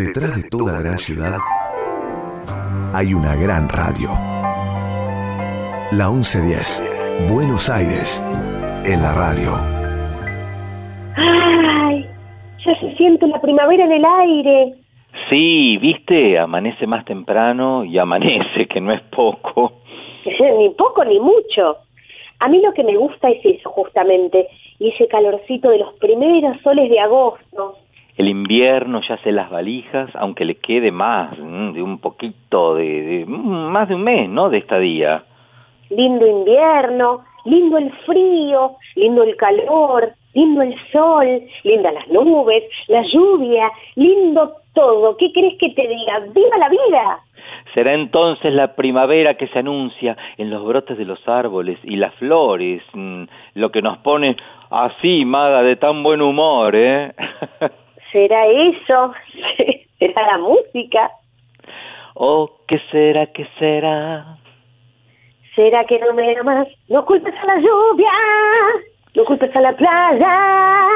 Detrás de toda gran ciudad hay una gran radio. La 1110, Buenos Aires, en la radio. ¡Ay! Ya se siente la primavera en el aire. Sí, viste, amanece más temprano y amanece, que no es poco. ni poco ni mucho. A mí lo que me gusta es eso justamente, y ese calorcito de los primeros soles de agosto. El invierno ya hace las valijas, aunque le quede más, de un poquito, de, más de un mes, ¿no? De estadía. Lindo invierno, lindo el frío, lindo el calor, lindo el sol, lindas las nubes, la lluvia, lindo todo. ¿Qué crees que te diga? ¡Viva la vida! Será entonces la primavera que se anuncia en los brotes de los árboles y las flores, mm, lo que nos pone así, maga, de tan buen humor, ¿eh? ¿Será eso? ¿Será la música? Oh, ¿qué será, qué será? ¿Será que no me amas? No culpes a la lluvia, no culpes a la playa.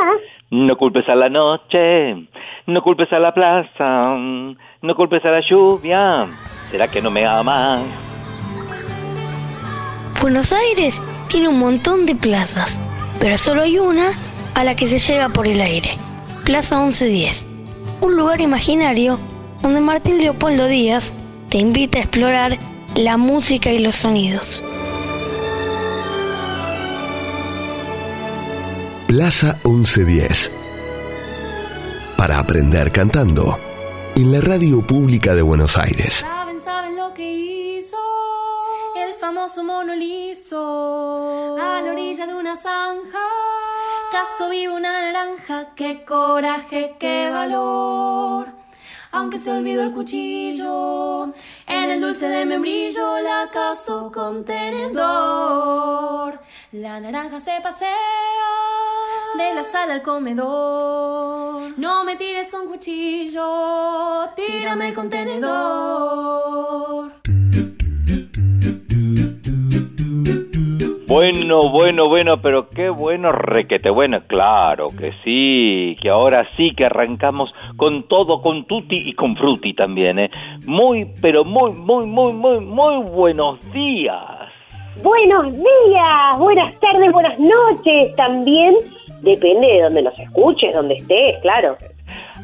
No culpes a la noche, no culpes a la plaza, no culpes a la lluvia. ¿Será que no me amas? Buenos Aires tiene un montón de plazas, pero solo hay una a la que se llega por el aire. Plaza 1110, un lugar imaginario donde Martín Leopoldo Díaz te invita a explorar la música y los sonidos. Plaza 1110. Para aprender cantando en la radio pública de Buenos Aires. ¿Saben, saben lo que hizo el famoso mono liso a la orilla de una zanja? Caso vivo una naranja, qué coraje, qué valor. Aunque se olvidó el cuchillo, en el dulce de membrillo la caso con tenedor. La naranja se pasea de la sala al comedor. No me tires con cuchillo, tírame con tenedor. Bueno, bueno, bueno, pero qué bueno, requete bueno, claro que sí, que ahora sí que arrancamos con todo, con tutti y con frutti también, ¿eh? Muy, pero muy, muy, muy, muy, muy buenos días. Buenos días, buenas tardes, buenas noches también. Depende de donde nos escuches, donde estés, claro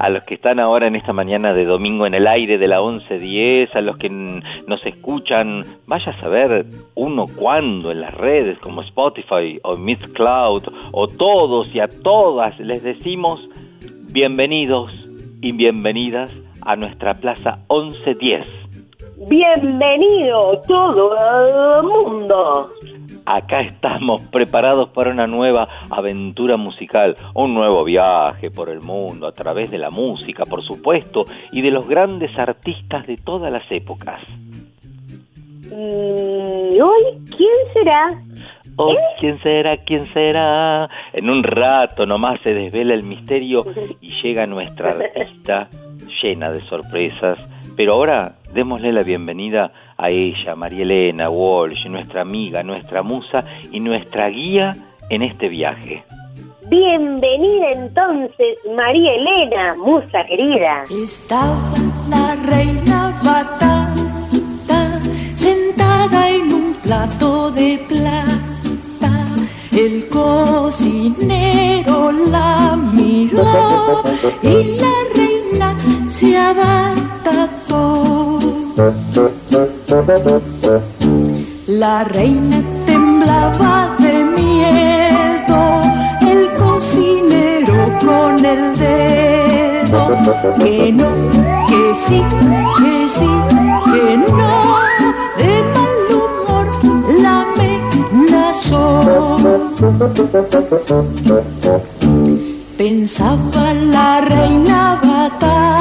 a los que están ahora en esta mañana de domingo en el aire de la 11.10, a los que nos escuchan, vaya a saber uno cuándo en las redes como Spotify o Miss Cloud o todos y a todas les decimos bienvenidos y bienvenidas a nuestra Plaza 11.10. Bienvenido todo el mundo acá estamos preparados para una nueva aventura musical, un nuevo viaje por el mundo a través de la música, por supuesto, y de los grandes artistas de todas las épocas. ¿Y hoy quién será? Oh, ¿quién será? ¿Quién será? En un rato nomás se desvela el misterio y llega nuestra artista llena de sorpresas. Pero ahora démosle la bienvenida a ella, María Elena Walsh, nuestra amiga, nuestra musa y nuestra guía en este viaje. Bienvenida entonces, María Elena, musa querida. Estaba la reina batata sentada en un plato de plata. El cocinero la miró y la reina se abatató. La reina temblaba de miedo, el cocinero con el dedo, que no, que sí, que sí, que no, de mal humor la amenazó. Pensaba la reina batata,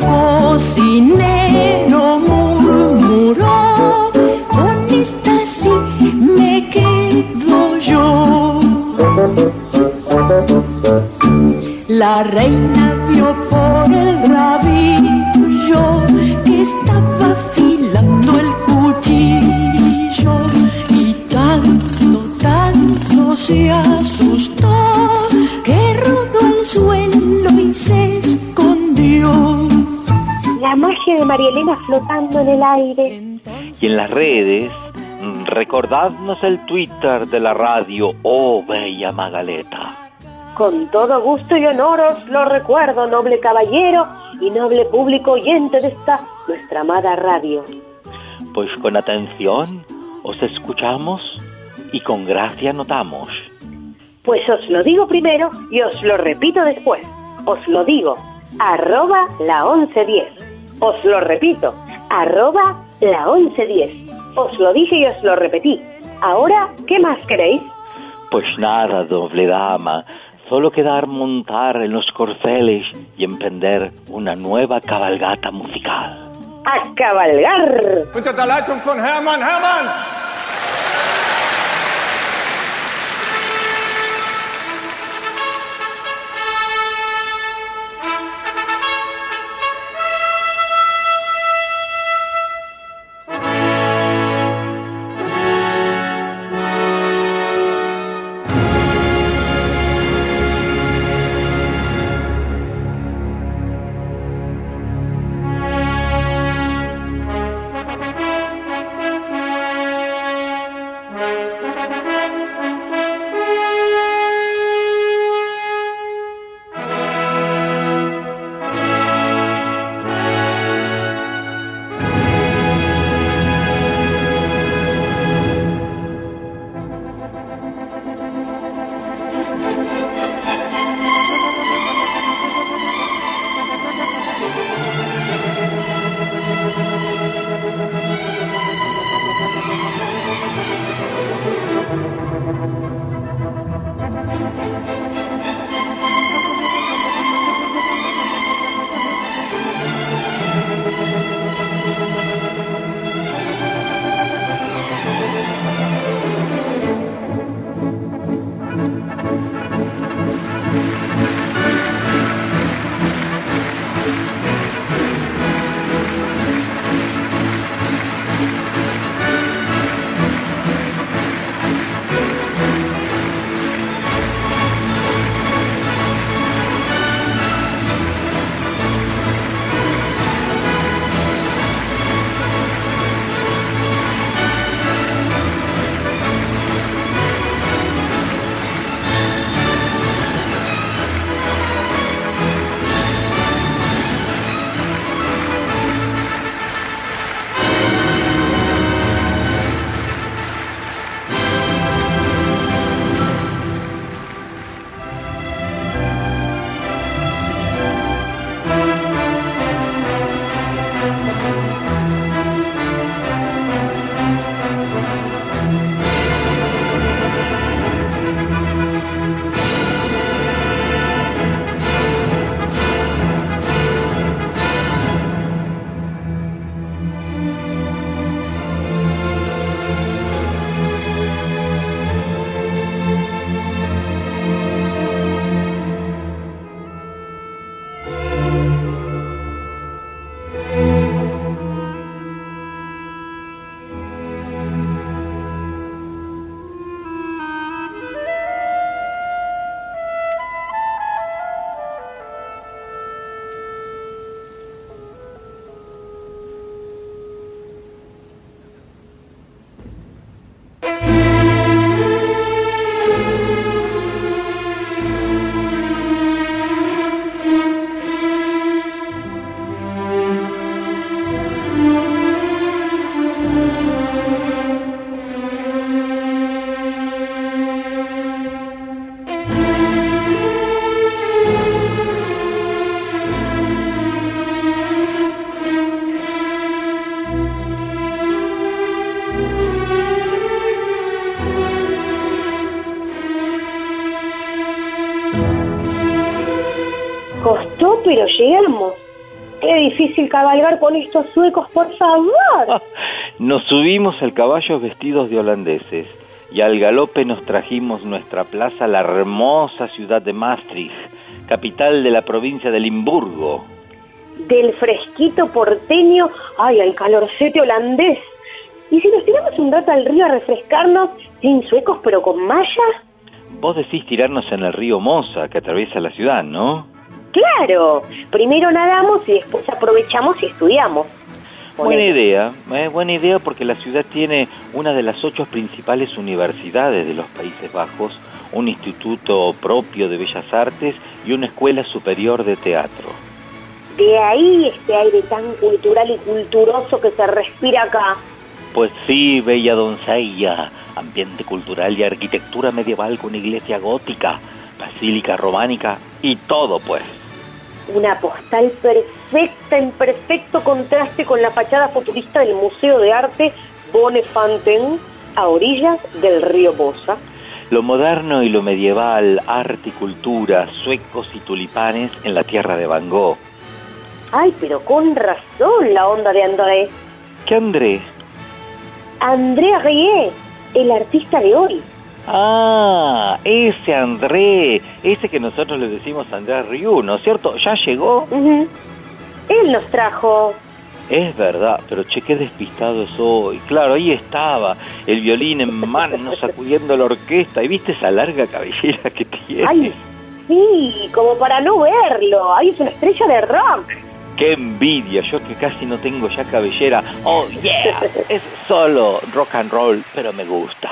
cocinero murmuró, con esta sí me quedo yo. La reina vio por el rabillo que estaba afilando el cuchillo y tanto, tanto se magia de María Elena flotando en el aire. Y en las redes, recordadnos el Twitter de la radio, oh bella Magaleta. Con todo gusto y honor os lo recuerdo, noble caballero y noble público oyente de esta nuestra amada radio. Pues con atención os escuchamos y con gracia notamos. Pues os lo digo primero y os lo repito después. Os lo digo, arroba la 1110. Os lo repito, arroba la 1110. Os lo dije y os lo repetí. Ahora, ¿qué más queréis? Pues nada, doble dama, solo quedar montar en los corceles y emprender una nueva cabalgata musical. ¡A cabalgar! Cabalgar con estos suecos, por favor. Nos subimos al caballo vestidos de holandeses y al galope nos trajimos nuestra plaza a la hermosa ciudad de Maastricht, capital de la provincia de Limburgo. Del fresquito porteño, ay, al calorcete holandés. ¿Y si nos tiramos un rato al río a refrescarnos, sin suecos pero con mallas? vos decís tirarnos en el río Mosa, que atraviesa la ciudad, ¿no? Claro, primero nadamos y después aprovechamos y estudiamos. Buena idea, eh, buena idea porque la ciudad tiene una de las ocho principales universidades de los Países Bajos, un instituto propio de bellas artes y una escuela superior de teatro. De ahí este aire tan cultural y culturoso que se respira acá. Pues sí, bella doncella, ambiente cultural y arquitectura medieval con iglesia gótica, basílica románica y todo pues. Una postal perfecta en perfecto contraste con la fachada futurista del Museo de Arte Bonnefanten a orillas del río Bosa. Lo moderno y lo medieval, arte y cultura, suecos y tulipanes en la tierra de Van Gogh. Ay, pero con razón la onda de André. ¿Qué André? André Rie, el artista de hoy. Ah, ese André, ese que nosotros le decimos André Ryu, ¿no es cierto? ¿Ya llegó? Él nos trajo Es verdad, pero che, qué despistado soy. Claro, ahí estaba, el violín en mano, sacudiendo la orquesta. ¿Y viste esa larga cabellera que tiene? Ay, sí, como para no verlo. Ay, es una estrella de rock. ¡Qué envidia! Yo que casi no tengo ya cabellera. ¡Oh, yeah! Es solo rock and roll, pero me gusta.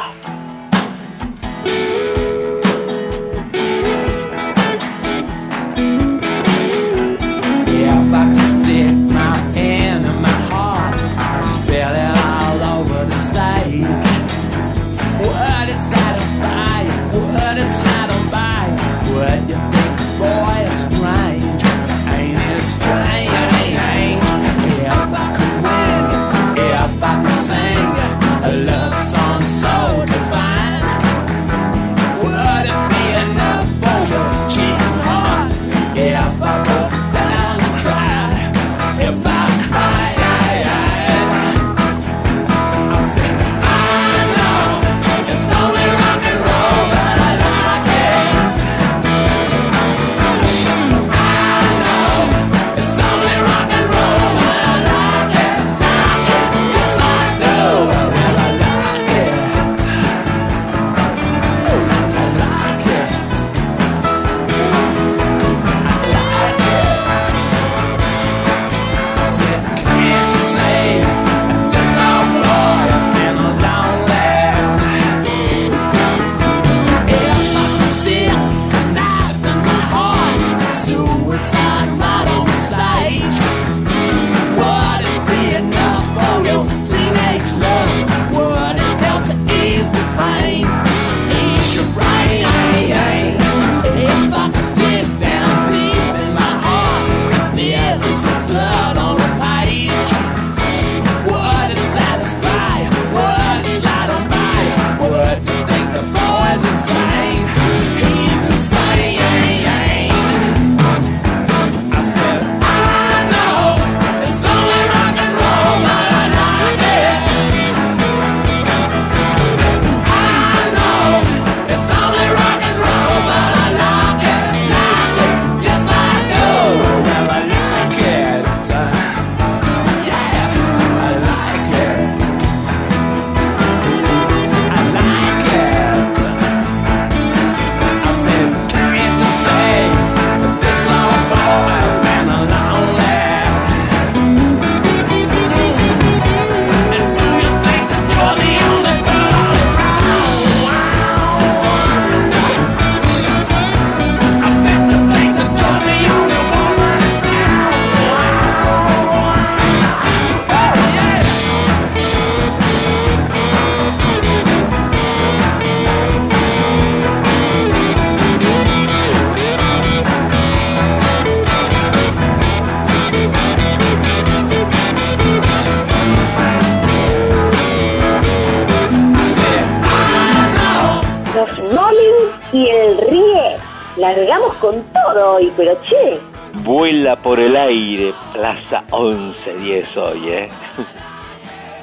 Hoy, pero che, Vuela por el aire, Plaza 1110 hoy, ¿eh?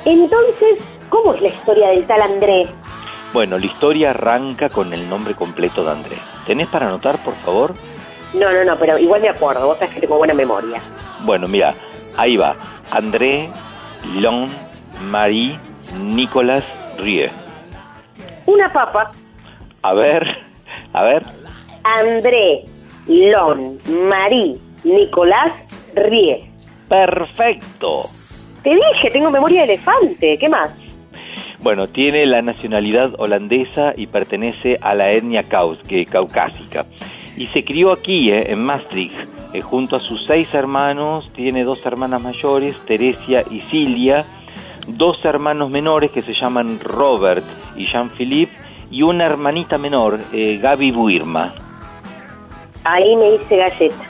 entonces, ¿cómo es la historia del tal André? Bueno, la historia arranca con el nombre completo de Andrés. ¿Tenés para anotar, por favor? No, no, no, pero igual me acuerdo, vos sabés que tengo buena memoria. Bueno, mira, ahí va. André Lon Marie Nicolas Rie. Una papa, A ver, A ver. André, Lon, Marí, Nicolás, Rie. Perfecto. Te dije, tengo memoria de elefante. ¿Qué más? Bueno, tiene la nacionalidad holandesa y pertenece a la etnia caus- que- caucásica. Y se crió aquí, eh, en Maastricht, eh, junto a sus seis hermanos. Tiene dos hermanas mayores, Teresia y Cilia, dos hermanos menores que se llaman Robert y Jean-Philippe, y una hermanita menor, eh, Gaby Buirma. Ahí me hice galleta.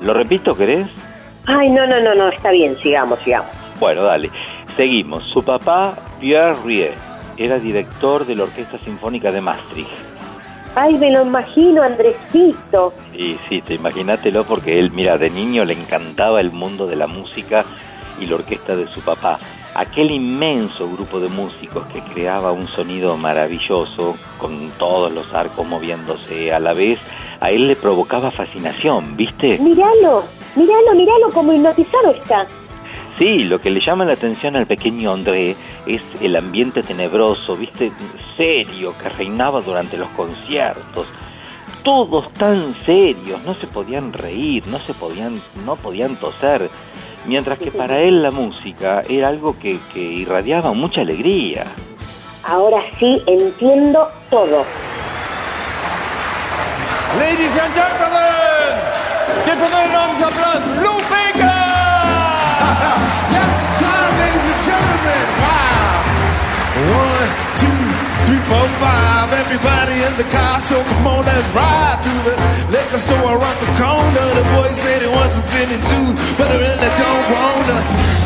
¿Lo repito, querés? Ay, no, no, no, no, está bien, sigamos, sigamos. Bueno, dale. Seguimos. Su papá, Pierre Rie, era director de la Orquesta Sinfónica de Maastricht. Ay, me lo imagino, Andresito. Y sí, te imagínatelo porque él, mira, de niño le encantaba el mundo de la música y la orquesta de su papá. Aquel inmenso grupo de músicos que creaba un sonido maravilloso, con todos los arcos moviéndose a la vez, a él le provocaba fascinación, ¿viste? Míralo, míralo, míralo, como hipnotizado está. Sí, lo que le llama la atención al pequeño André es el ambiente tenebroso, viste, serio que reinaba durante los conciertos. Todos tan serios, no se podían reír, no se podían, no podían toser, mientras que para él la música era algo que, que irradiaba mucha alegría. Ahora sí entiendo todo. Ladies and gentlemen, give them an arms applause, Lou Bega! Yes, time, ladies and gentlemen. Wow. One, two, three, four, five. Everybody in the car, so come on, let's ride to the liquor store around the corner. The boy said he wants a gin and juice, but I really don't wanna.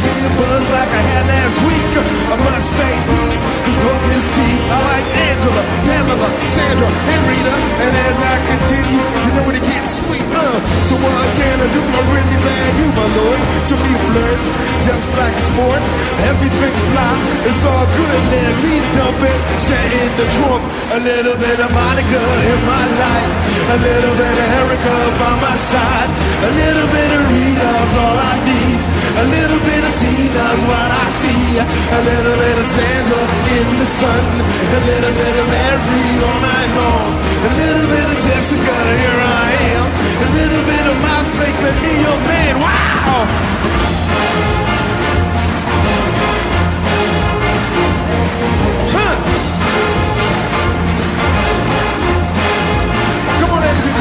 Me a buzz like I had last week. I must stay deep, cause love is cheap. I like Angela, Pamela, Sandra, and Rita. And as I continue, you know it gets sweet, uh. So what can I do? I really bad you, my lord. To me, flirt, just like sport. Everything fly, it's all good. Let me dump it, set in the trunk. A little bit of Monica in my life. A little bit of Erica by my side. A little bit of Rita's all I need. A little bit of Tina's what I see. A little bit of Sandra in the sun. A little bit of Mary all night long. A little bit of Jessica, here I am. A little bit of Mouse Lake, make me your man. Wow!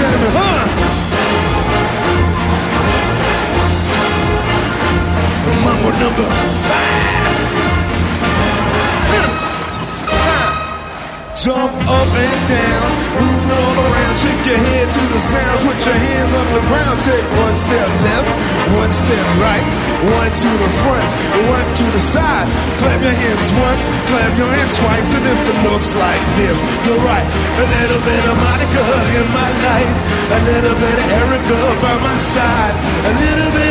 Gentlemen, huh? Mambo number five. Jump up and down, move all around, shake your head to the sound, put your hands on the ground, take one step left, one step right, one to the front, one to the side. Clap your hands once, clap your hands twice, and if it looks like this, you're right. A little bit of Monica in my life, a little bit of Erica by my side, a little bit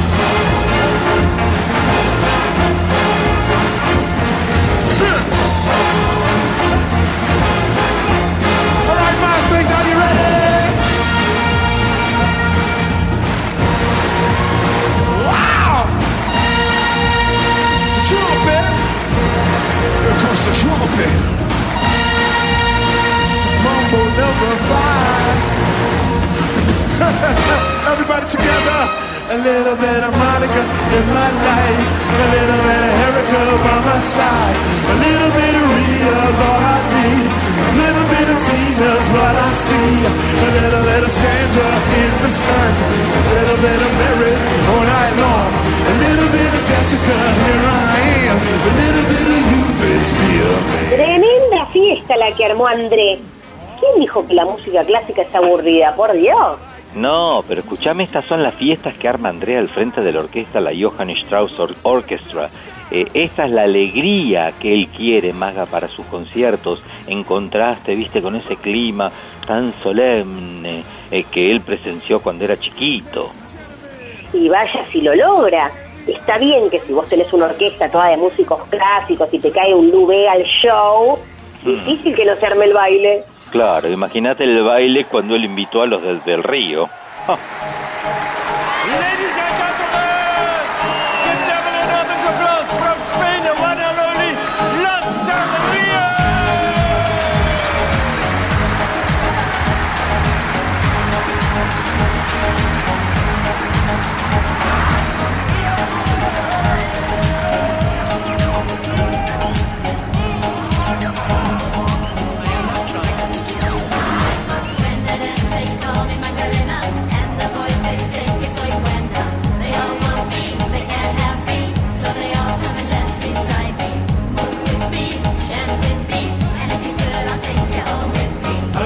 Trumpet. Mambo number five. Everybody together. A little bit of Monica in my life. A little bit of Erica by my side. A little bit of Rita's all I need. A little bit of Tina's what I see. A little bit of Sandra in the sun. A little bit of Mary all night long. A little bit of Jessica, here I am. A little bit of you makes me a man. Tremenda fiesta la que armó André. ¿Quién dijo que la música clásica está aburrida? Por Dios. No, pero escúchame, estas son las fiestas que arma Andrea al frente de la orquesta, la Johann Strauss Or- Orchestra. Eh, esta es la alegría que él quiere, Maga, para sus conciertos, en contraste, viste, con ese clima tan solemne eh, que él presenció cuando era chiquito. Y vaya si lo logra. Está bien que si vos tenés una orquesta toda de músicos clásicos y te cae un Lubé al show, Difícil que no se arme el baile. Claro, imagínate el baile cuando él invitó a los del, del río.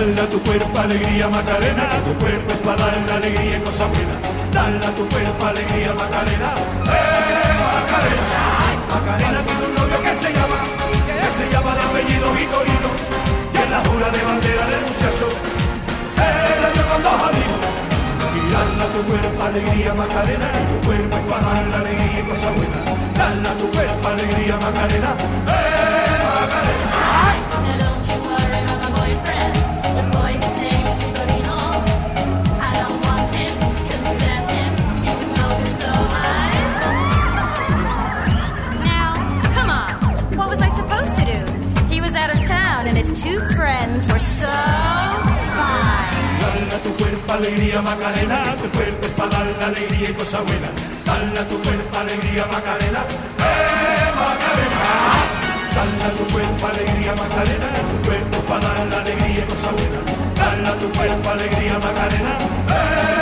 Dale a tu cuerpo alegría Macarena, tu cuerpo es para darle alegría y cosas buenas. Dale a tu cuerpo alegría Macarena, eh Macarena. Macarena tiene un novio que se llama, que se llama de apellido Vitorino, y es la jura de bandera del muchacho. Se la dio con dos amigos. Dale a tu cuerpo alegría Macarena, que tu cuerpo es para darle alegría y cosas buenas. Dale a tu cuerpo alegría Macarena, eh Macarena. Cuerpo alegría Macarena, tu cuerpo para darle alegría y cosas buenas. Dale a tu cuerpo alegría Macarena, eh Macarena. Dale a tu cuerpo alegría Macarena, tu cuerpo para darle alegría y cosas buenas. Dale a tu cuerpo alegría Macarena, eh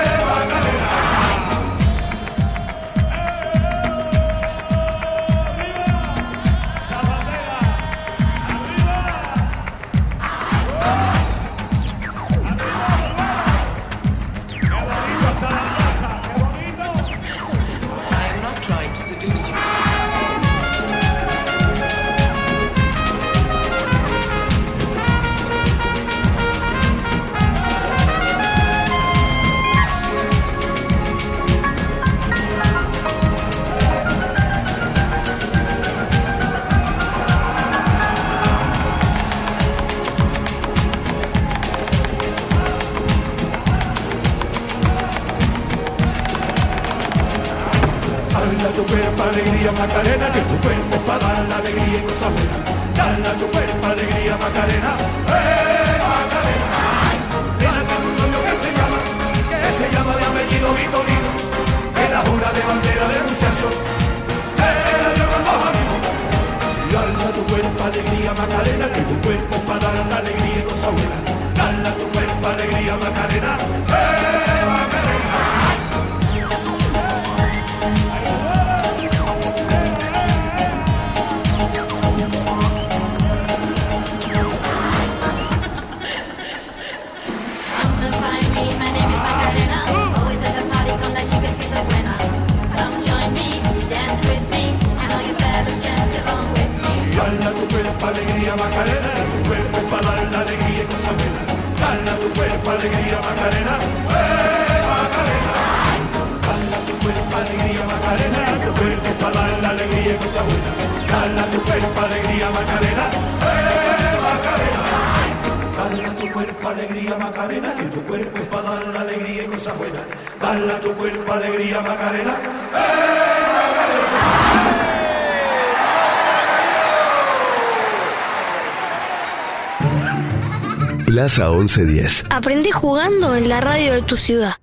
Plaza 1110. Aprendí jugando en la radio de tu ciudad.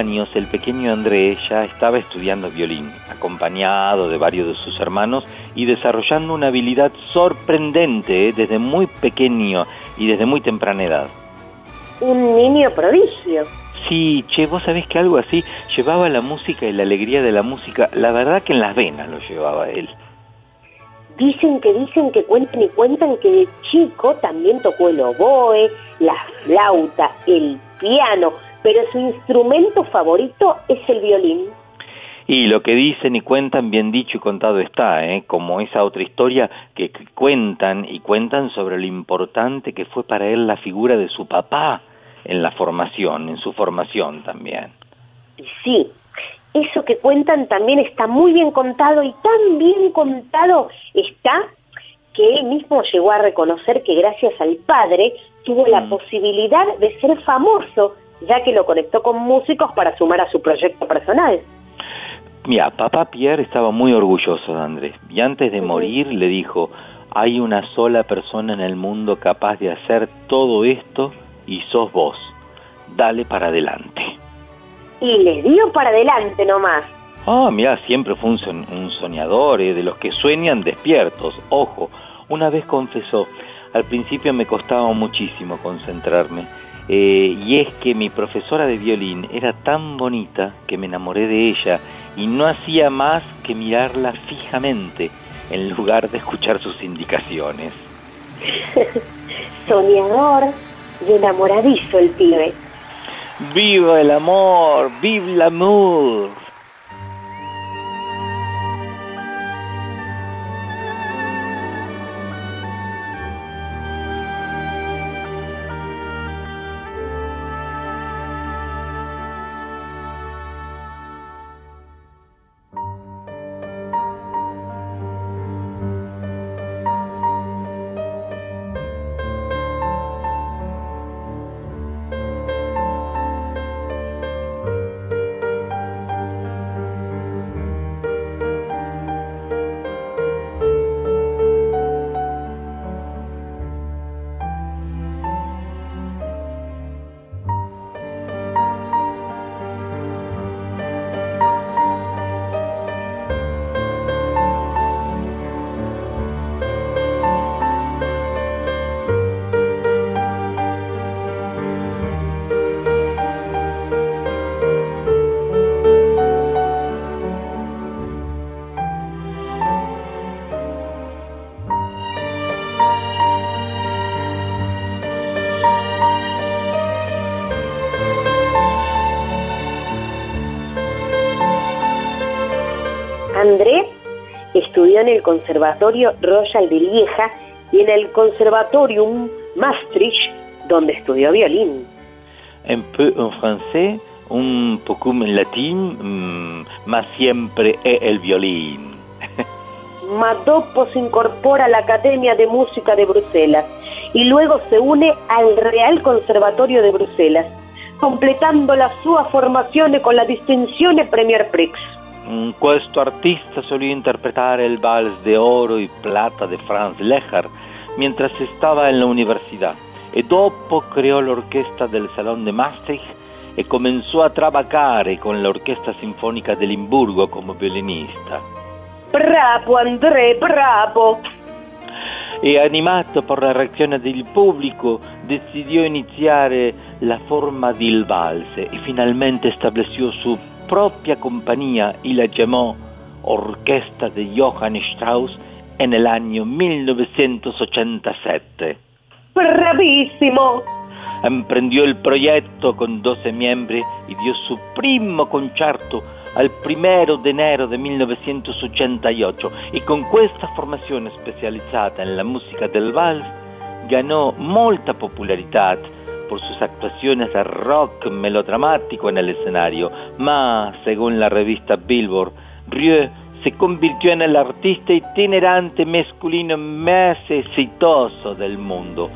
Años, el pequeño André ya estaba estudiando violín, acompañado de varios de sus hermanos y desarrollando una habilidad sorprendente desde muy pequeño y desde muy temprana edad. Un niño prodigio. Sí, che, vos sabés que algo así llevaba la música y la alegría de la música, la verdad que en las venas lo llevaba él. Dicen que dicen que cuentan y cuentan que de chico también tocó el oboe, la flauta, el piano, pero su instrumento favorito es el violín. Y lo que dicen y cuentan, bien dicho y contado está, ¿eh? como esa otra historia que que cuentan y cuentan sobre lo importante que fue para él la figura de su papá en la formación, en su formación también. Sí, eso que cuentan también está muy bien contado y tan bien contado está que él mismo llegó a reconocer que gracias al padre tuvo la posibilidad de ser famoso, ya que lo conectó con músicos para sumar a su proyecto personal. Mira, papá Pierre estaba muy orgulloso de Andrés y antes de morir le dijo, hay una sola persona en el mundo capaz de hacer todo esto y sos vos. Dale para adelante. Y le dio para adelante nomás. Ah, mira, siempre fue un, un soñador, eh, de los que sueñan despiertos. Ojo, una vez confesó, al principio me costaba muchísimo concentrarme. Eh, y es que mi profesora de violín era tan bonita que me enamoré de ella y no hacía más que mirarla fijamente en lugar de escuchar sus indicaciones. Soñador y enamoradizo el pibe. ¡Viva el amor! ¡Vive l'amour! Estudió en el Conservatorio Royal de Lieja y en el Conservatorium Maastricht, donde estudió violín. un peu en francés, un poco en latín, mm, más siempre es el violín. Matopo se incorpora a la Academia de Música de Bruselas y luego se une al Real Conservatorio de Bruselas, completando la sua formazione con la distinzione Premier Prix. Questo artista solía interpretar el vals de oro y plata de Franz Lehár mientras estaba en la universidad e dopo creó la orquesta del Salón de Maastricht e comenzó a trabajar con la Orquesta Sinfónica de Limburgo como violinista. Bravo André, bravo! e animato por la reacción del público decidió iniciar eh, la forma del valse y finalmente estableció su propia compañía y la llamó Orquesta de Johann Strauss en el año 1987. Bravissimo! Emprendió el proyecto con 12 miembros y dio su primo concerto al primero de enero de 1988 y con questa formazione specializzata en la música del vals ganó molta popularidad por sus actuaciones de rock melodramático en el escenario, mas según la revista Billboard, Rieu se convirtió en el artista itinerante masculino más exitoso del mundo.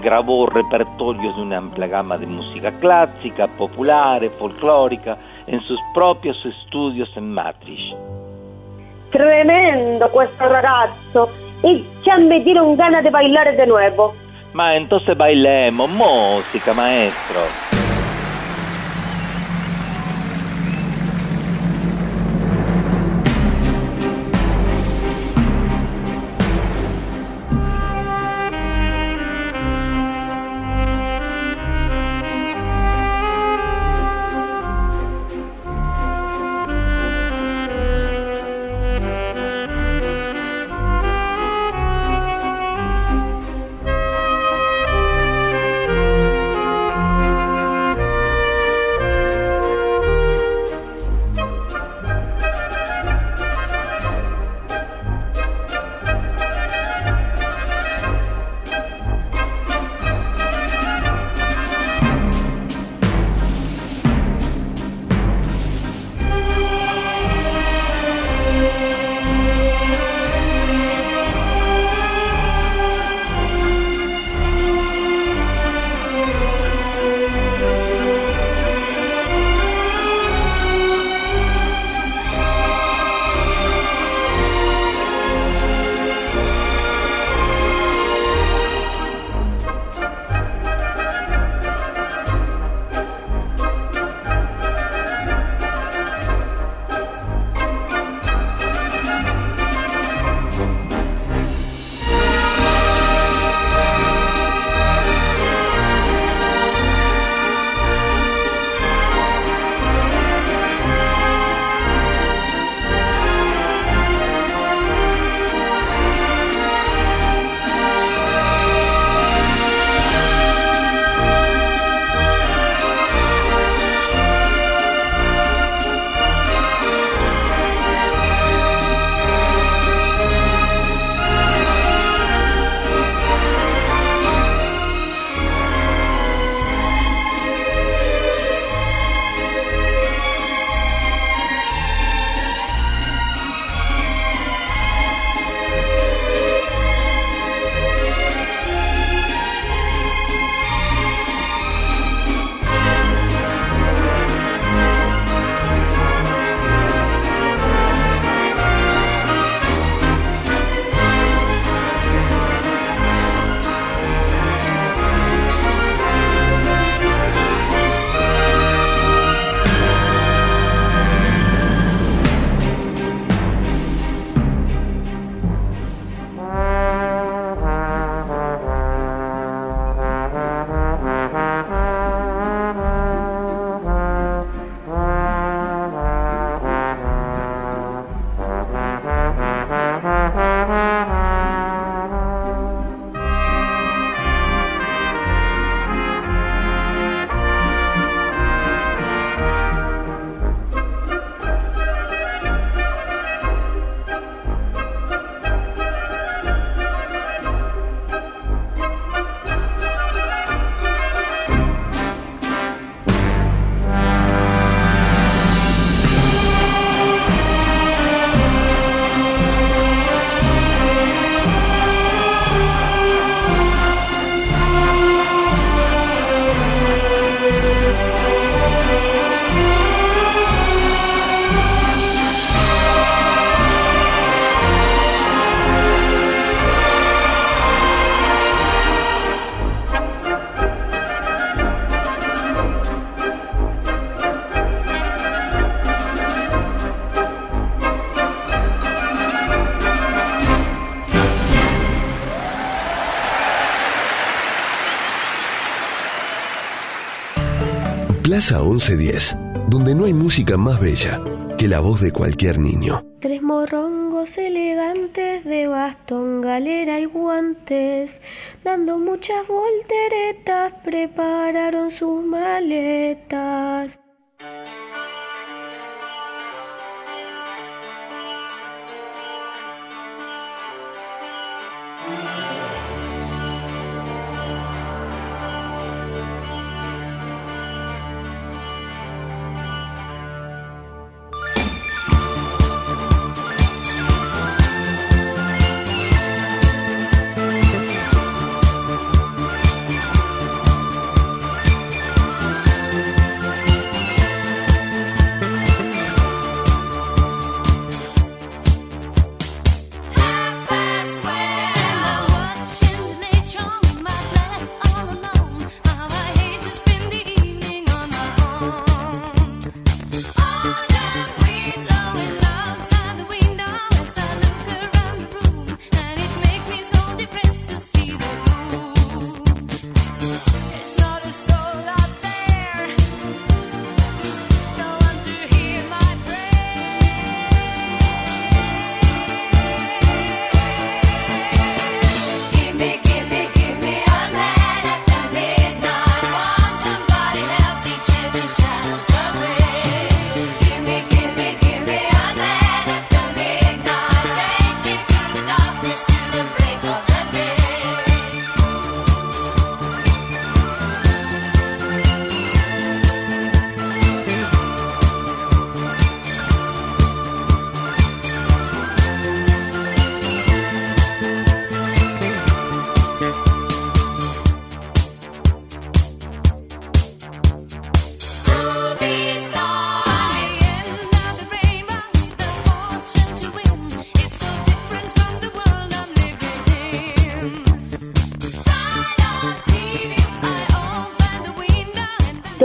Grabó repertorios de una amplia gama de música clásica, popular, folclórica, en sus propios estudios en Maastricht. Tremendo questo ragazzo! E ya me dieron ganas de bailar de nuevo. Ma entonces bailemos, música, maestro. Plaza 1110, donde no hay música más bella que la voz de cualquier niño. Tres morrongos elegantes de bastón, galera y guantes, dando muchas volteretas,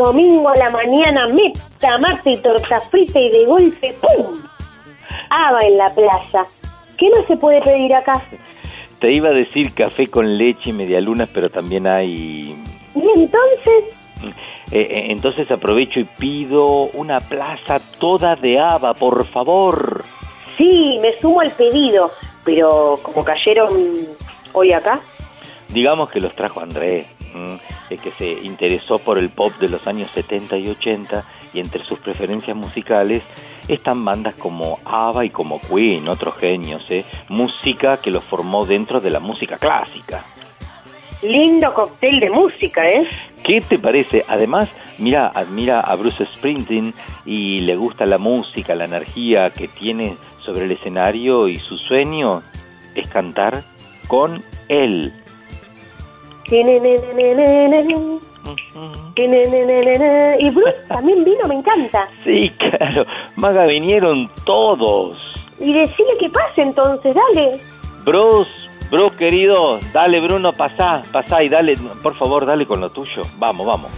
Domingo a la mañana, meta, mate y torta frita y de golpe, ¡pum! Aba en la plaza. ¿Qué no se puede pedir acá? Te iba a decir café con leche y medialunas, pero también hay... Y entonces, Eh, eh, entonces aprovecho y pido una plaza toda de haba, por favor. sí, me sumo al pedido, pero como cayeron hoy acá, Digamos que los trajo Andrés, que se interesó por el pop de los años 70 y 80 y entre sus preferencias musicales están bandas como ABBA y como Queen, otros genios, ¿eh? música que los formó dentro de la música clásica. lindo cóctel de música, ¿eh? ¿Qué te parece? Además, mira, admira a Bruce Springsteen y le gusta la música, la energía que tiene sobre el escenario y su sueño es cantar con él. Y Bruce también vino, me encanta. Sí, claro. Maga, vinieron todos. Y decirle que pase entonces, dale. Bruce, Bruce querido, dale Bruno, pasá, pasá y dale, por favor, dale con lo tuyo. Vamos, vamos.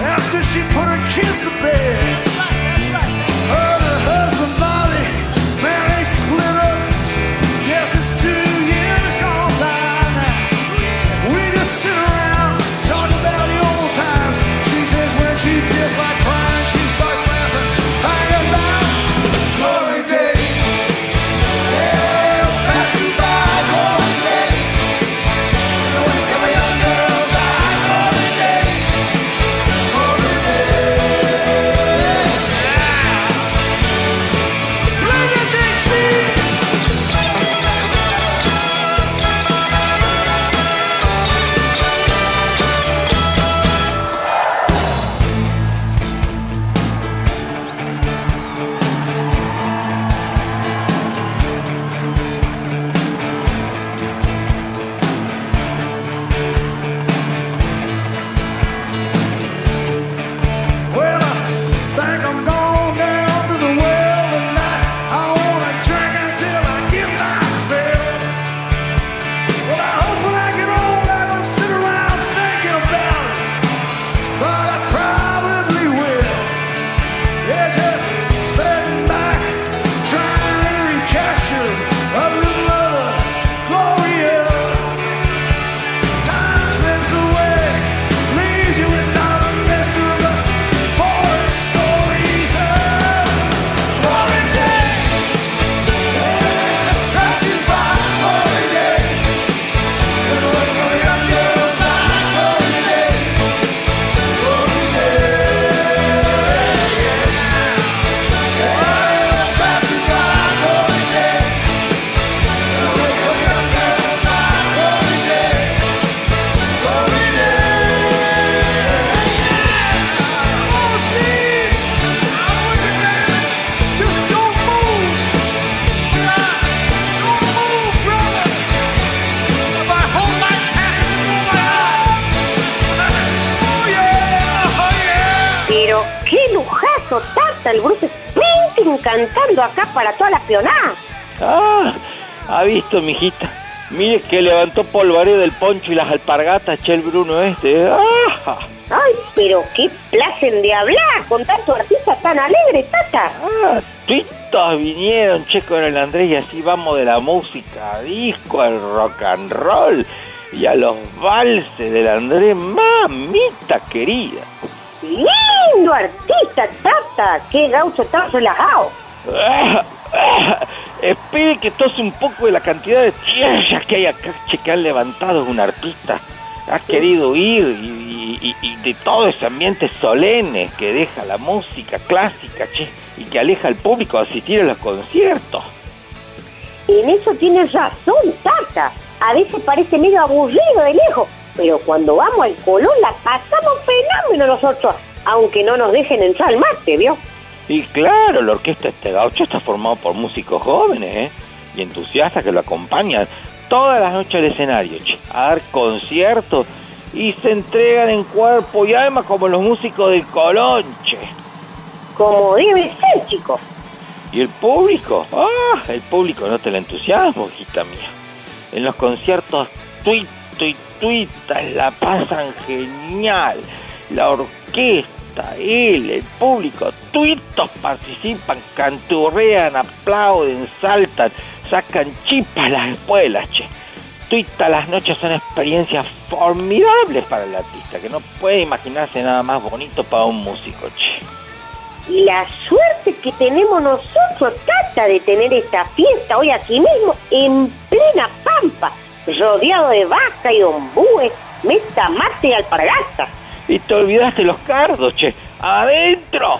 After she put her kids to bed. Ha visto, mijita. Mire que levantó polvareo del poncho y las alpargatas, che, el Bruno este. ¡Ah! Ay, pero qué placen de hablar con tanto artista tan alegre, Tata. Ah, tuitos vinieron, che, con el Andrés y así vamos de la música a disco, al rock and roll y a los valses del Andrés, mamita querida. Lindo artista, Tata. Qué gaucho tan relajado. Espere que tose un poco de la cantidad de tierra que hay acá, che, que han levantado un artista. Ha querido ir y, y- y de todo ese ambiente solemne que deja la música clásica, che, y que aleja al público a asistir a los conciertos. En eso tienes razón, Tata. A veces parece medio aburrido de lejos, pero cuando vamos al Colón la pasamos fenómeno nosotros, aunque no nos dejen entrar al mate, ¿vio? Y claro, la orquesta este gaucho está formado por músicos jóvenes, ¿eh? Y entusiastas que lo acompañan todas las noches al escenario, a dar conciertos y se entregan en cuerpo y alma como los músicos del Colón, che. Como debe ser, chicos. ¿Y el público? ¡Ah! El público no te la entusiasmo, hijita mía. En los conciertos tuito y tuitas la pasan genial. La orquesta, él, el público, tuitos participan, canturrean, aplauden, saltan, sacan chispas las espuelas, che. Las noches son experiencias formidables para el artista, que no puede imaginarse nada más bonito para un músico, che. Y la suerte que tenemos nosotros, Tata, de tener esta fiesta hoy aquí mismo, en plena pampa, rodeado de vaca y ombúes, meta mate y alpargata. Y te olvidaste los cardos, che. ¡Adentro!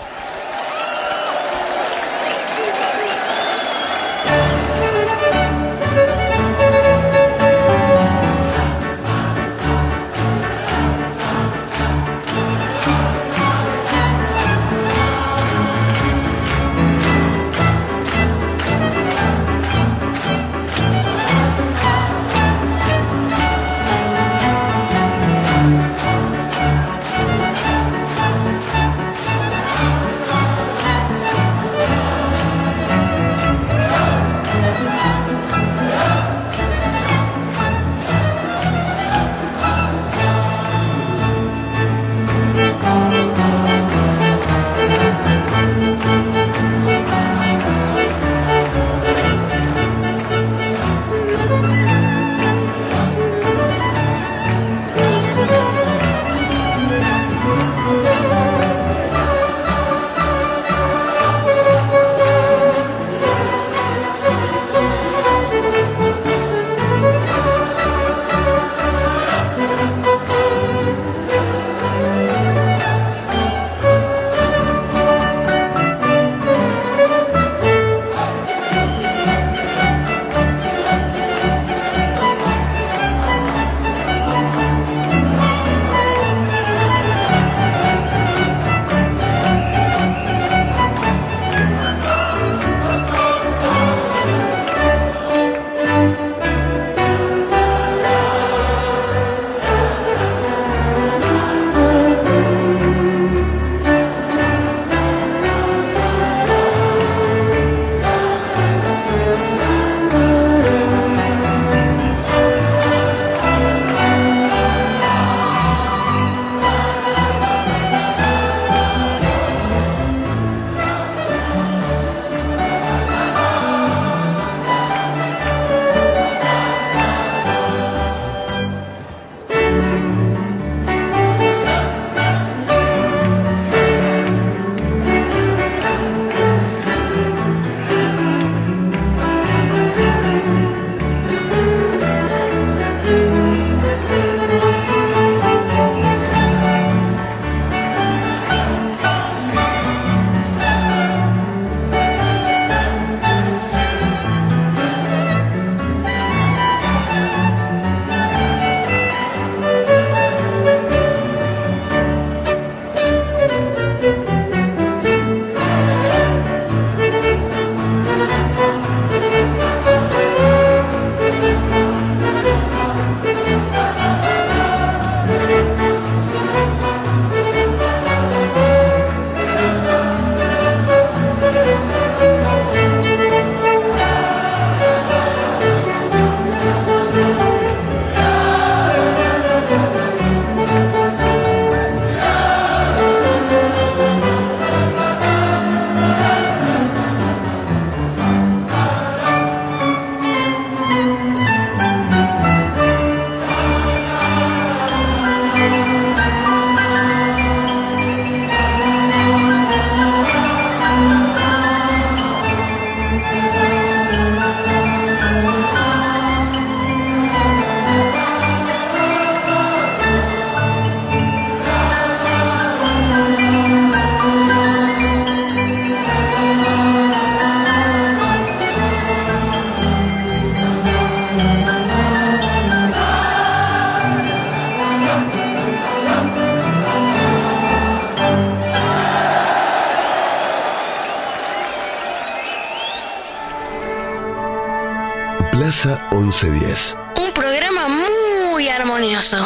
Un programa muy armonioso.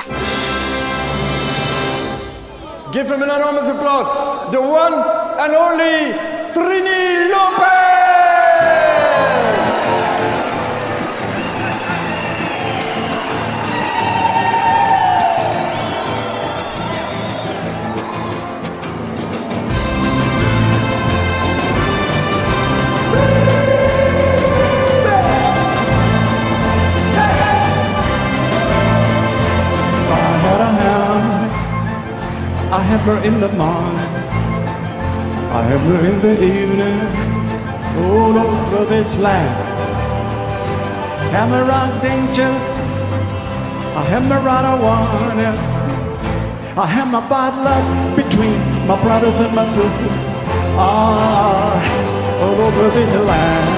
Give him an enormous applause. The one and only have her in the morning, I have her in the evening, all over this land. I have her on danger, I on a warning, I have my bad luck between my brothers and my sisters, ah, all over this land.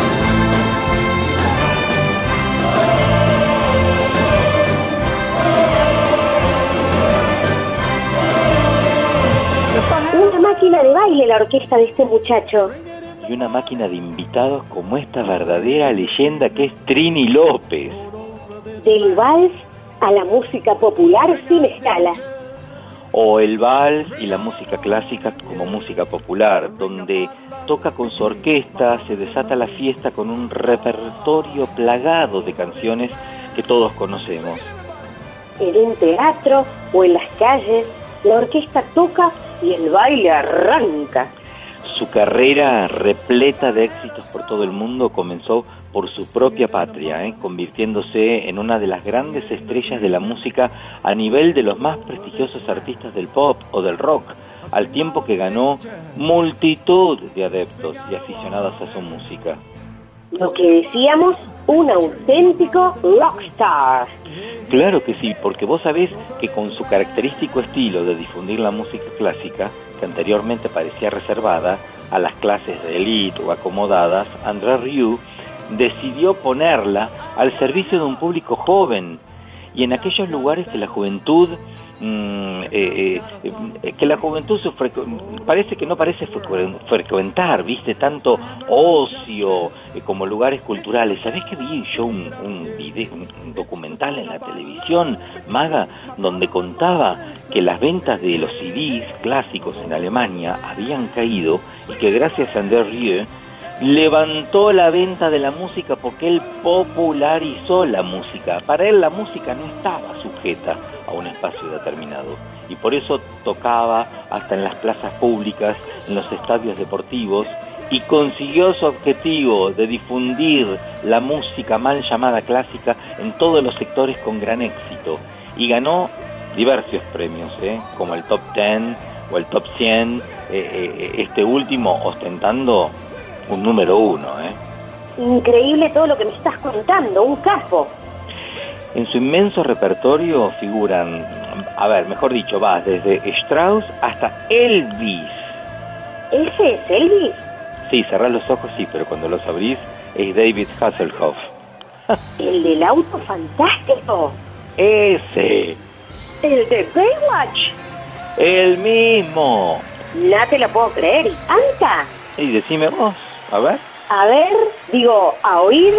Máquina de baile la orquesta de este muchacho. Y una máquina de invitados como esta verdadera leyenda que es Trini López. Del vals a la música popular sin escala. O el vals y la música clásica como música popular, donde toca con su orquesta, se desata la fiesta con un repertorio plagado de canciones que todos conocemos. En un teatro o en las calles, la orquesta toca y el baile arranca. Su carrera repleta de éxitos por todo el mundo comenzó por su propia patria, ¿eh? convirtiéndose en una de las grandes estrellas de la música a nivel de los más prestigiosos artistas del pop o del rock, al tiempo que ganó multitud de adeptos y aficionados a su música. Lo que decíamos, un auténtico rockstar. Claro que sí, porque vos sabés que con su característico estilo de difundir la música clásica, que anteriormente parecía reservada a las clases de élite o acomodadas, André Rieu decidió ponerla al servicio de un público joven y en aquellos lugares que la juventud mm, eh, eh, que la juventud se parece que no parece frecu- frecuentar, viste, tanto ocio eh, como lugares culturales. ¿Sabés que vi yo un, un video, un documental en la televisión, Maga, donde contaba que las ventas de los CDs clásicos en Alemania habían caído y que gracias a André Rieu levantó la venta de la música porque él popularizó la música. Para él la música no estaba sujeta a un espacio determinado y por eso tocaba hasta en las plazas públicas, en los estadios deportivos y consiguió su objetivo de difundir la música mal llamada clásica en todos los sectores con gran éxito y ganó diversos premios, ¿eh? como el Top 10 o el Top 100, eh, eh, este último ostentando un número uno. ¿eh? Increíble todo lo que me estás contando, un capo. En su inmenso repertorio figuran, a ver, mejor dicho, va desde Strauss hasta Elvis. ¿Ese es Elvis? Sí, cerrás los ojos, sí, pero cuando los abrís es David Hasselhoff. ¿El del auto fantástico? Ese, ¿El de Baywatch? el mismo. No te lo puedo creer. ¿Y canta? Y decime vos, a ver. A ver, digo, a oír.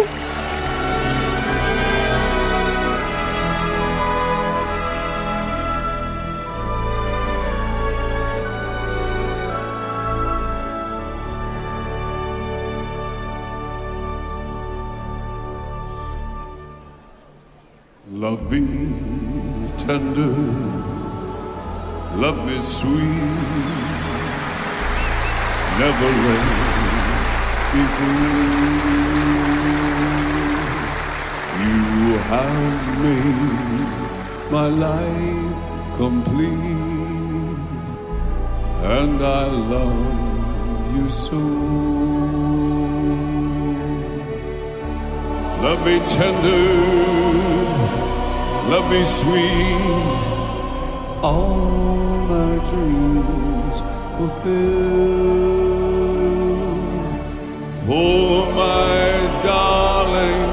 Love me tender, love me sweet, never let. You have made my life complete, and I love you so. Love me tender, love me sweet, all my dreams fulfill. For my darling,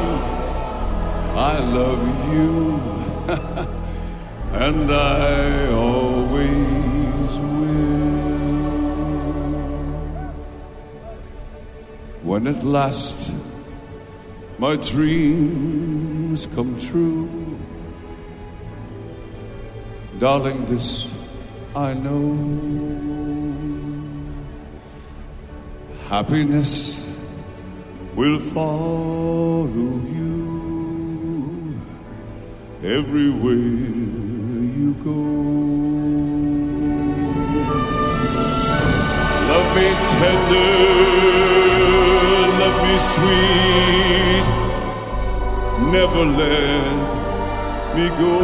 I love you, and I always will. When at last my dreams come true. Darling, this I know. Happiness will follow you everywhere you go. Love me tender, love me sweet, never let me go.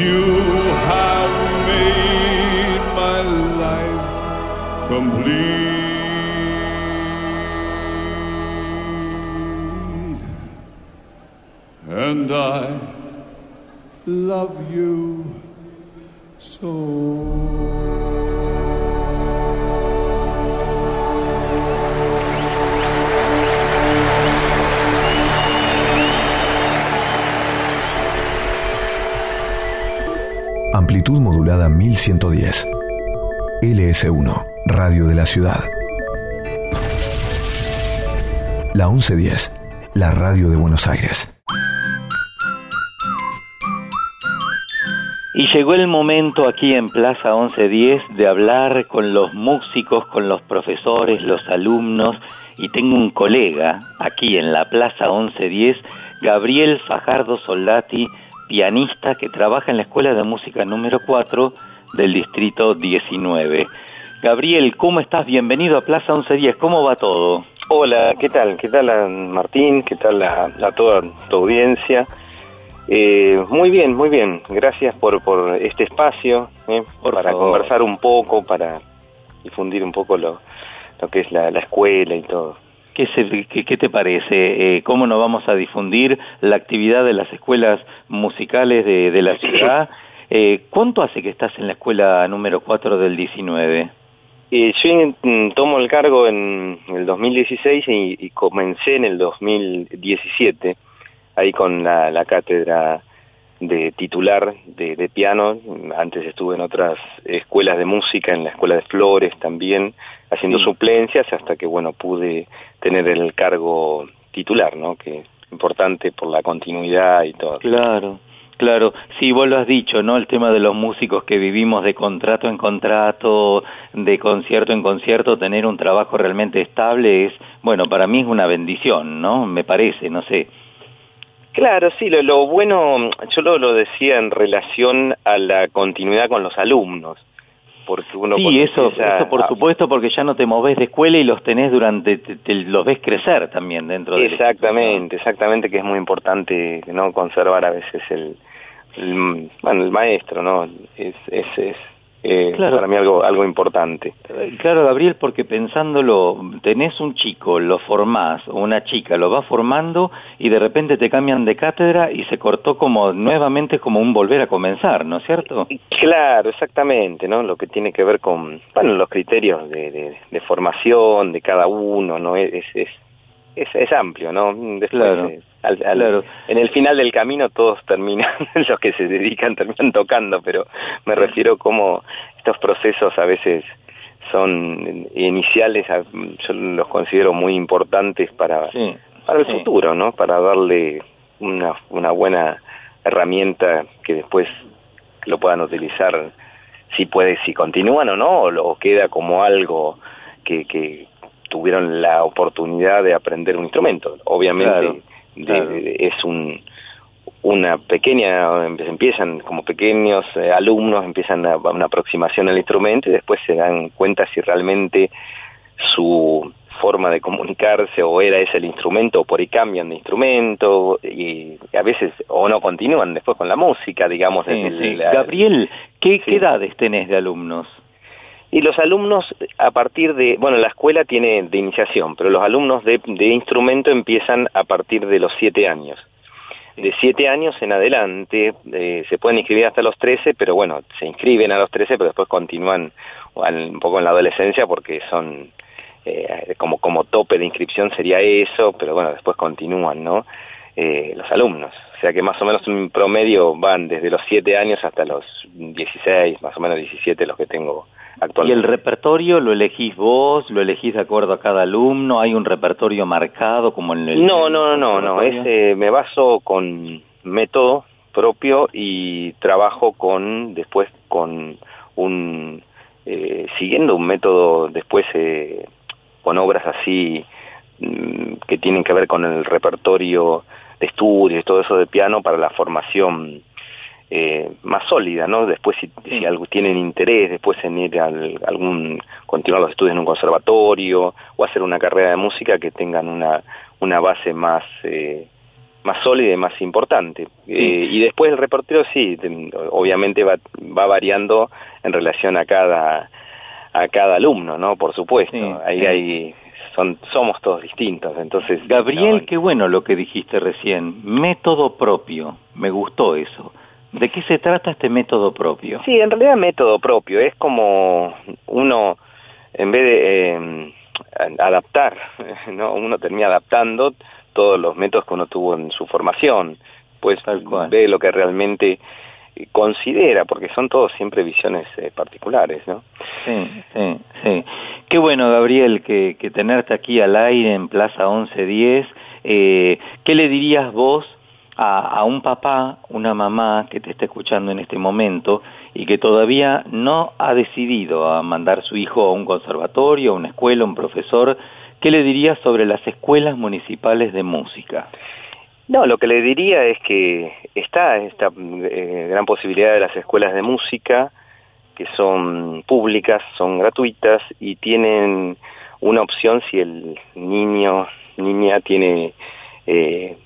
You have made my life complete, and I love you so. Amplitud modulada 1110. LS1, Radio de la Ciudad. La 1110, la radio de Buenos Aires. Y llegó el momento aquí en Plaza 1110 de hablar con los músicos, con los profesores, los alumnos. Y tengo un colega aquí en la Plaza 1110, Gabriel Fajardo Soldati, pianista que trabaja en la Escuela de Música número 4 del Distrito 19. Gabriel, ¿cómo estás? Bienvenido a Plaza 1110. ¿Cómo va todo? Hola, ¿qué tal? ¿Qué tal Martín? ¿Qué tal a, a toda tu audiencia? Eh, muy bien, muy bien. Gracias por, por este espacio, eh, para favor. conversar un poco, para difundir un poco lo, lo que es la, la escuela y todo. ¿Qué, se- qué- qué te parece? Eh, ¿Cómo nos vamos a difundir la actividad de las escuelas musicales de, de la ciudad? Eh, ¿Cuánto hace que estás en la escuela número 4 del 19? Eh, yo mm, tomo el cargo en el 2016 y, y comencé en el 2017, ahí con la, la cátedra de titular de, de piano. Antes estuve en otras escuelas de música, en la escuela de Flores también, haciendo Sí. suplencias hasta que, bueno, pude tener el cargo titular, ¿no? Que es importante por la continuidad y todo. Claro, claro. Sí, vos lo has dicho, ¿no? El tema de los músicos que vivimos de contrato en contrato, de concierto en concierto, tener un trabajo realmente estable es, bueno, para mí es una bendición, ¿no? Me parece, no sé. Claro, sí, lo, lo bueno, yo lo, lo decía en relación a la continuidad con los alumnos, porque uno Sí, eso, eso por supuesto, porque ya no te moves de escuela y los tenés durante, te- te- los ves crecer también dentro de Exactamente, exactamente, que es muy importante no conservar a veces el, el- bueno, el maestro, ¿no? Es, es, es eh, Claro. para mí algo, algo importante. Eh, Claro, Gabriel, porque pensándolo, tenés un chico, lo formás, o una chica, lo va formando y de repente te cambian de cátedra y se cortó como nuevamente como un volver a comenzar, ¿no es cierto? Claro, exactamente, ¿no? Lo que tiene que ver con, bueno, los criterios de, de, de formación de cada uno, ¿no? Es, es, es, es amplio, ¿no? Después, Claro, al- al-. En el final del camino todos terminan, los que se dedican terminan tocando, pero me refiero como estos procesos a veces son iniciales, yo los considero muy importantes para, Sí, para el sí. futuro, ¿no? Para darle una, una buena herramienta que después lo puedan utilizar si puede, si continúan o no, o, queda como algo que, que tuvieron la oportunidad de aprender un instrumento. Obviamente Claro, de- claro. de- es un una pequeña, empiezan como pequeños eh, alumnos, empiezan a, una aproximación al instrumento y después se dan cuenta si realmente su forma de comunicarse o era ese el instrumento o por ahí cambian de instrumento y a veces o no continúan después con la música, digamos. Sí, la- Gabriel, ¿qué, Sí. qué edades tenés de alumnos? Y los alumnos a partir de, bueno, la escuela tiene de iniciación, pero los alumnos de, de instrumento empiezan a partir de los siete años. De siete años en adelante eh, se pueden inscribir hasta los 13, pero bueno, se inscriben a los 13, pero después continúan un poco en la adolescencia porque son eh, como como tope de inscripción sería eso, pero bueno, después continúan, ¿no? Eh, los alumnos. O sea que más o menos un promedio van desde los siete años hasta los 16, más o menos 17 los que tengo ¿Y el repertorio lo elegís vos, lo elegís de acuerdo a cada alumno? ¿Hay un repertorio marcado como en el... No, no, no, no, conservatorio? es, eh, me baso con método propio y trabajo con, después con un, eh, siguiendo un método después eh, con obras así mm, que tienen que ver con el repertorio de estudios y todo eso de piano para la formación eh, más sólida, ¿no? Después si, si algo tienen interés, después en ir al, algún continuar los estudios en un conservatorio o hacer una carrera de música que tengan una una base más eh, más sólida y más importante. Eh, y después el repertorio sí, obviamente va, va variando en relación a cada a cada alumno, ¿no? Por supuesto. Ahí sí. hay son somos todos distintos, entonces Gabriel, qué bueno lo que dijiste recién. Método propio. Me gustó eso. ¿De qué se trata este método propio? Sí, en realidad método propio, es como uno, en vez de eh, adaptar, ¿no? uno termina adaptando todos los métodos que uno tuvo en su formación, pues ve lo que realmente considera, porque son todos siempre visiones eh, particulares, ¿no? Sí, sí, sí. Qué bueno, Gabriel, que, que tenerte aquí al aire en Plaza 1110. Eh, ¿Qué le dirías vos a, a un papá, una mamá que te está escuchando en este momento y que todavía no ha decidido a mandar su hijo a un conservatorio, a una escuela, a un profesor? ¿Qué le dirías sobre las escuelas municipales de música? No, lo que le diría es que está esta eh, gran posibilidad de las escuelas de música, que son públicas, son gratuitas y tienen una opción si el niño, niña tiene eh,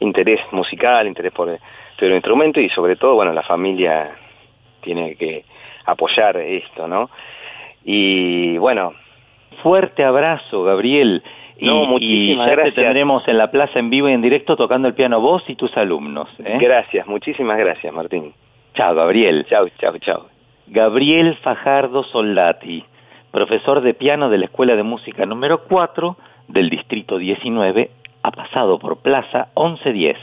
interés musical, interés por el, por el instrumento y sobre todo, bueno, la familia tiene que apoyar esto, ¿no? Y bueno. Fuerte abrazo, Gabriel. Y, No, y muchísimas ya gracias. te tendremos en la plaza en vivo y en directo tocando el piano vos y tus alumnos. ¿eh? Gracias, muchísimas gracias, Martín. Chao, Gabriel. Chao, chao, chao. Gabriel Fajardo Soldati, profesor de piano de la Escuela de Música número 4 del Distrito 19, ha pasado por Plaza 1110.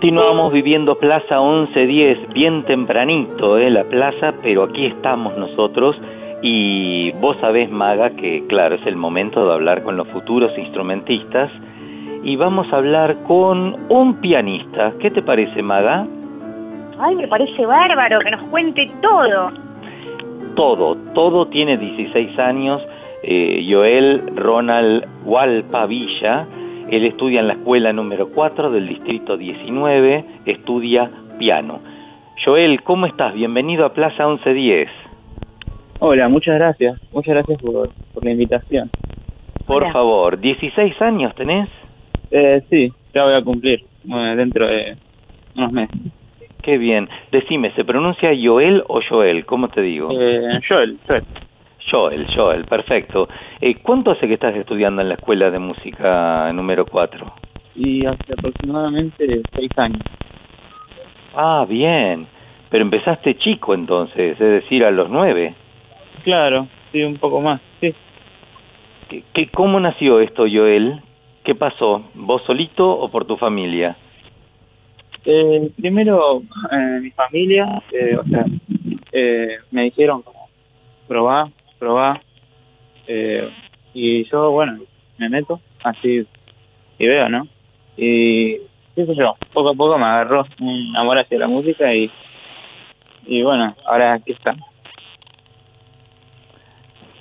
Continuamos viviendo Plaza 1110, bien tempranito, ¿eh? la plaza, pero aquí estamos nosotros y vos sabés, Maga, que claro, es el momento de hablar con los futuros instrumentistas y vamos a hablar con un pianista. ¿Qué te parece, Maga? Ay, me parece bárbaro que nos cuente todo. Todo, todo tiene 16 años. Eh, Joel Ronald Walpa Villa, él estudia en la escuela número 4 del distrito 19, estudia piano. Joel, ¿cómo estás? Bienvenido a Plaza 1110. Hola, muchas gracias. Muchas gracias por, por la invitación. Por favor, ¿16 años tenés? Eh, sí, ya voy a cumplir bueno, dentro de unos meses. Qué bien. Decime, ¿se pronuncia Joel o Joel? ¿Cómo te digo? Eh, Joel, Joel. Joel, Joel, perfecto. Eh, ¿Cuánto hace que estás estudiando en la escuela de música número 4? Y hace aproximadamente seis años. Ah, bien. Pero empezaste chico entonces, es decir, a los nueve. Claro, sí, un poco más, sí. ¿Qué, qué- cómo nació esto, Joel? ¿Qué pasó? ¿Vos solito o por tu familia? Eh, primero, eh, mi familia, eh, o sea, eh, me dijeron como, probá, probá, eh, y yo, bueno, me meto así y veo, ¿no? Y qué sé yo, poco a poco me agarró un amor hacia la música y, y bueno, ahora aquí está.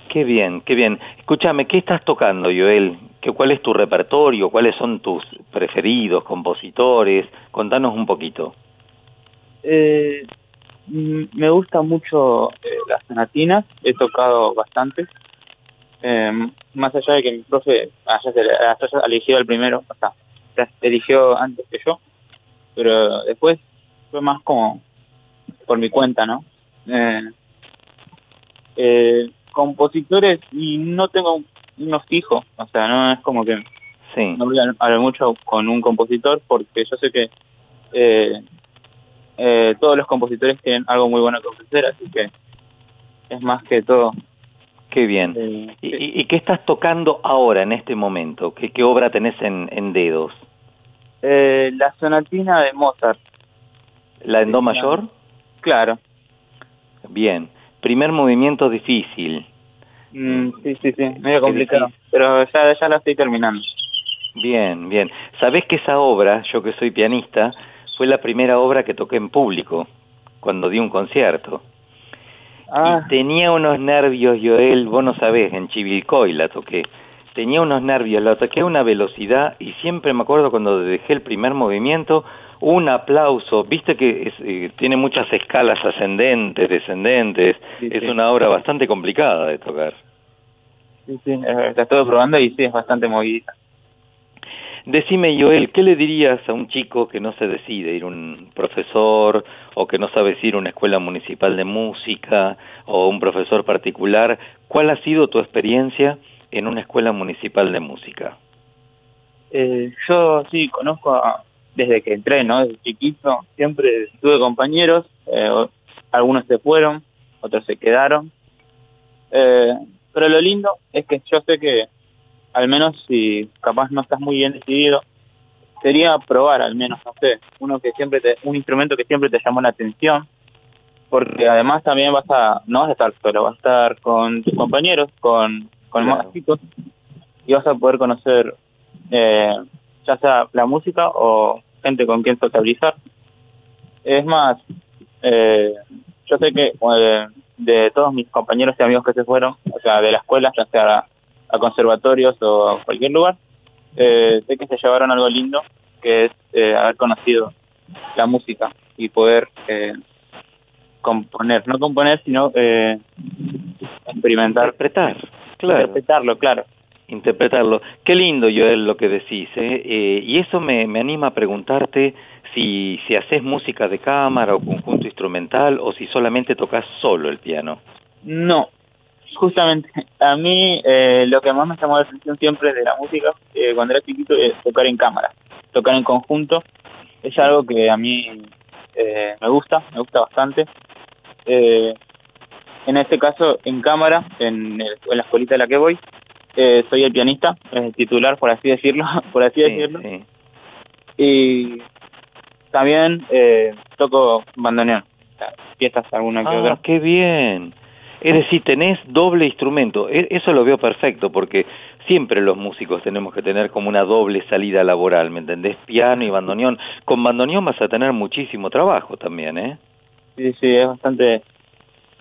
Qué bien, qué bien. Escúchame, ¿qué estás tocando, Joel? ¿Qué, ¿Cuál es tu repertorio? ¿Cuáles son tus preferidos, compositores? Contanos un poquito. Eh, me gusta mucho eh, las sonatinas, he tocado bastante. eh, más allá de que mi profe haya, se- el primero, o sea, ya eligió antes que yo, pero después fue más como por mi cuenta, ¿no? Eh, eh, compositores y no tengo uno fijo, o sea, no es como que no voy a hablar mucho con un compositor porque yo sé que eh, eh, todos los compositores tienen algo muy bueno que ofrecer, así que es más que todo. Qué bien. ¿Y, y- y qué estás tocando ahora, en este momento? ¿Qué, qué obra tenés en, en dedos? Eh, la sonatina de Mozart. ¿La en Do mayor? Claro. Bien. Primer movimiento difícil. Mm, sí, sí, sí, medio complicado, pero ya, ya la estoy terminando. Bien, bien. Sabés que esa obra, yo que soy pianista, fue la primera obra que toqué en público, cuando di un concierto. Ah. Y tenía unos nervios, Joel, vos no sabés, en Chivilcoy la toqué. Tenía unos nervios, la toqué a una velocidad y siempre me acuerdo cuando dejé el primer movimiento, un aplauso. Viste que es, eh, tiene muchas escalas ascendentes, descendentes. es una obra bastante complicada de tocar. Sí, sí, eh, la estoy probando y sí, es bastante movida. Decime, Joel, ¿qué le dirías a un chico que no se decide ir un profesor o que no sabe ir a una escuela municipal de música o un profesor particular? ¿Cuál ha sido tu experiencia en una escuela municipal de música? Eh, yo sí conozco a- desde que entré, ¿no? Desde chiquito, siempre tuve compañeros, eh, algunos se fueron, otros se quedaron. Eh, pero lo lindo es que yo sé que, al menos si capaz no estás muy bien decidido, sería probar al menos, no sé, uno que siempre te, un instrumento que siempre te llamó la atención, porque además también vas a, no vas a estar solo, vas a estar con tus compañeros, con, con más chicos, y vas a poder conocer eh, ya sea la música o gente con quien socializar. Es más, eh, yo sé que eh, de todos mis compañeros y amigos que se fueron, o sea, de la escuela, ya sea a, conservatorios o a cualquier lugar, eh, sé que se llevaron algo lindo, que es eh, haber conocido la música y poder eh, componer, no componer, sino eh, experimentar. Interpretar, claro. Interpretarlo, claro. interpretarlo. Qué lindo, Joel, lo que decís, ¿eh? Eh, y eso me, me anima a preguntarte si, si haces música de cámara o conjunto instrumental o si solamente tocas solo el piano. No, justamente a mí eh, lo que más me llamó la atención siempre de la música eh, cuando era chiquito es tocar en cámara, tocar en conjunto. Es algo que a mí eh, me gusta, me gusta bastante. Eh, en este caso, en cámara, en, el- en la escuelita a la que voy, eh, soy el pianista, el titular, por así decirlo, por así decirlo. Y también eh, toco bandoneón, piezas alguna que Ah, otra. qué bien. Es decir, tenés doble instrumento. E- Eso lo veo perfecto porque siempre los músicos tenemos que tener como una doble salida laboral, ¿me entendés? Piano y bandoneón. Con bandoneón vas a tener muchísimo trabajo también, ¿eh? Sí, sí, es bastante,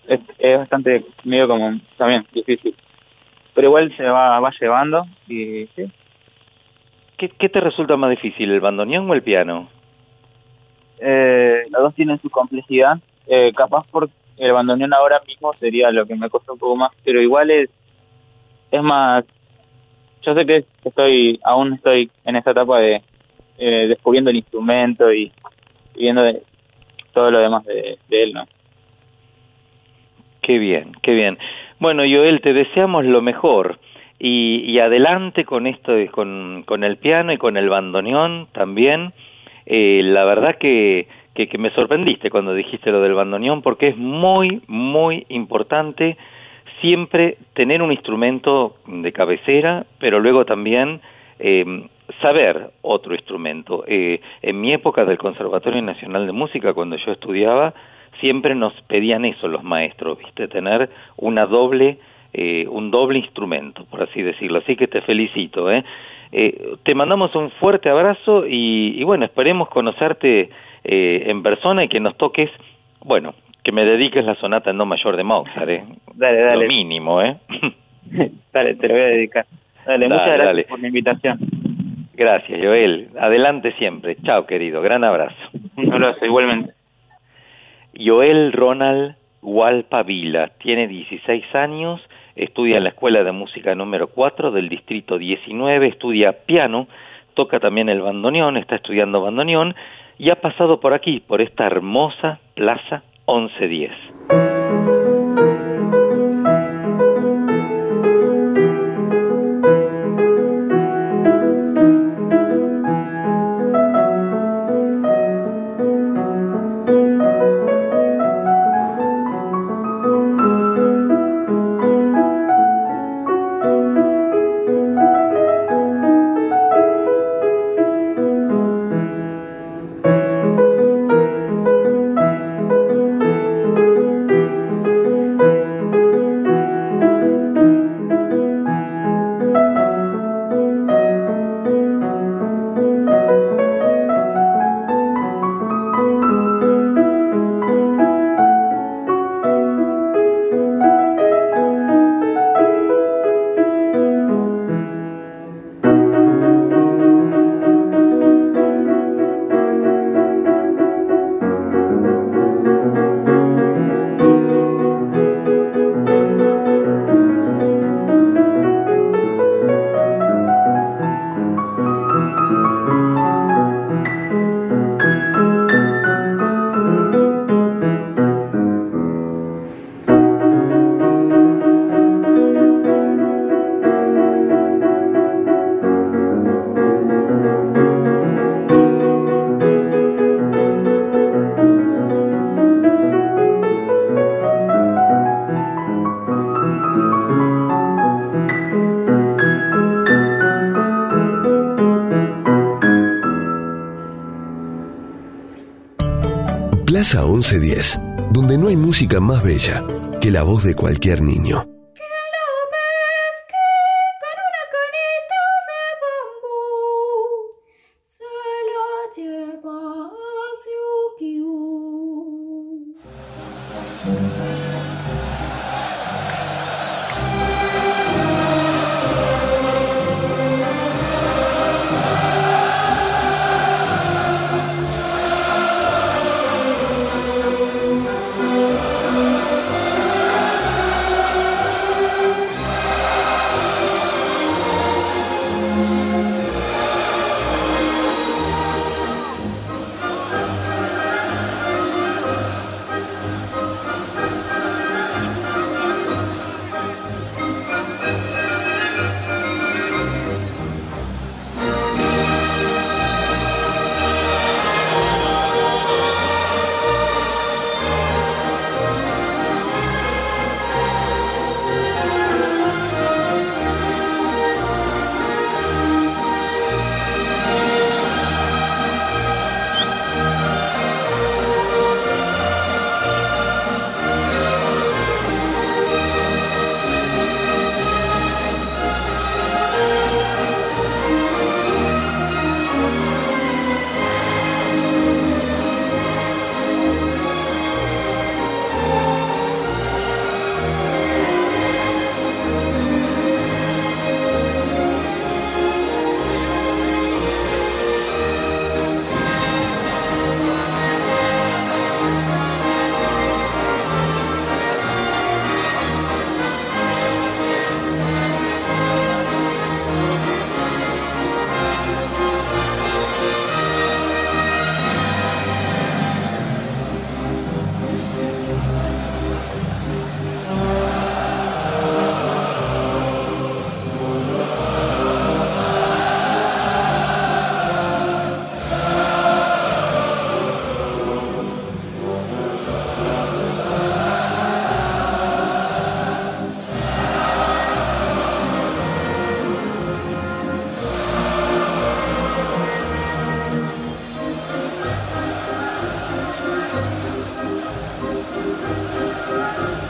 es, es bastante medio como también difícil. Pero igual se va, va llevando y sí. ¿Qué, qué te resulta más difícil, el bandoneón o el piano? Eh, los dos tienen su complejidad. Eh, capaz por el bandoneón ahora mismo sería lo que me costó un poco más, pero igual es, es más, yo sé que estoy, aún estoy en esta etapa de eh, descubriendo el instrumento y, viendo de- todo lo demás de, él, ¿no? Qué bien, qué bien. Bueno, Joel, te deseamos lo mejor. Y, y adelante con esto, con, con el piano y con el bandoneón también. Eh, la verdad que, que, que me sorprendiste cuando dijiste lo del bandoneón porque es muy, muy importante siempre tener un instrumento de cabecera, pero luego también eh, saber otro instrumento. Eh, en mi época del Conservatorio Nacional de Música, cuando yo estudiaba, siempre nos pedían eso los maestros, viste, tener una doble, eh, un doble instrumento, por así decirlo. Así que te felicito, ¿eh? Eh, te mandamos un fuerte abrazo y, y bueno, esperemos conocerte eh, en persona y que nos toques, bueno, que me dediques la sonata en do mayor de Mozart, ¿eh? Dale, dale. Lo mínimo, ¿eh? dale, te lo voy a dedicar. Dale, muchas gracias dale. por la invitación. Gracias, Joel. Adelante siempre. Chao, querido. Gran abrazo. Un abrazo, igualmente. Joel Ronald Walpavila tiene 16 años, estudia en la Escuela de Música número 4 del Distrito 19, estudia piano, toca también el bandoneón, está estudiando bandoneón y ha pasado por aquí, por esta hermosa plaza 1110. Plaza 1110, donde no hay música más bella que la voz de cualquier niño.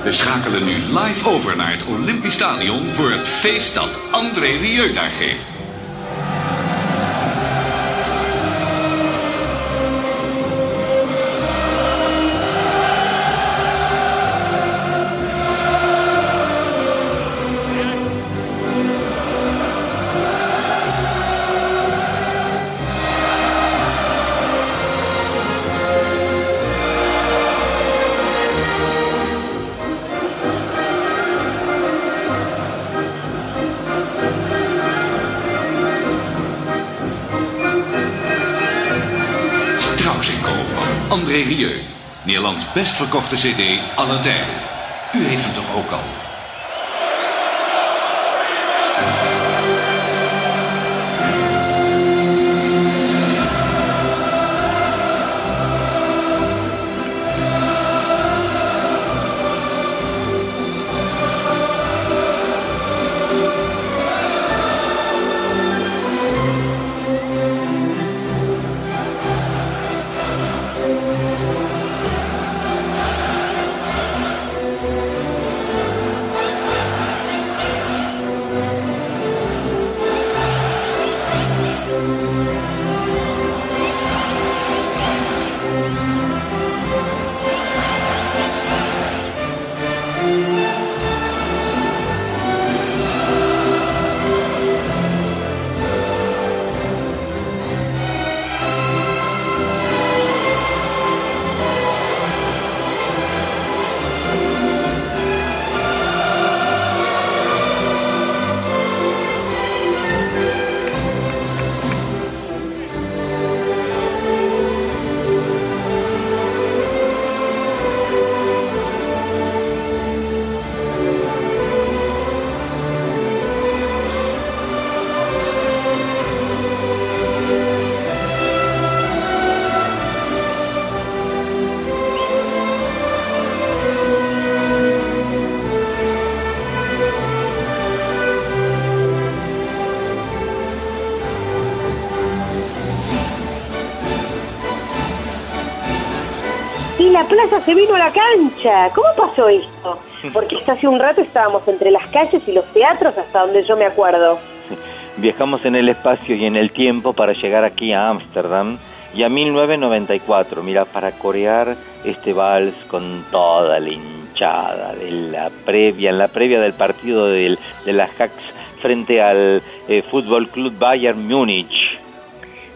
We schakelen nu live over naar het Olympisch Stadion voor het feest dat André Rieu daar geeft. Best verkochte cd aller tijden. U heeft hem toch ook al? Porque hasta hace un rato estábamos entre las calles y los teatros hasta donde yo me acuerdo. Viajamos en el espacio y en el tiempo para llegar aquí a Ámsterdam y a 1994, mira, para corear este vals con toda la hinchada de la previa, en la previa del partido del, de las Hacks frente al eh, Fútbol Club Bayern Múnich.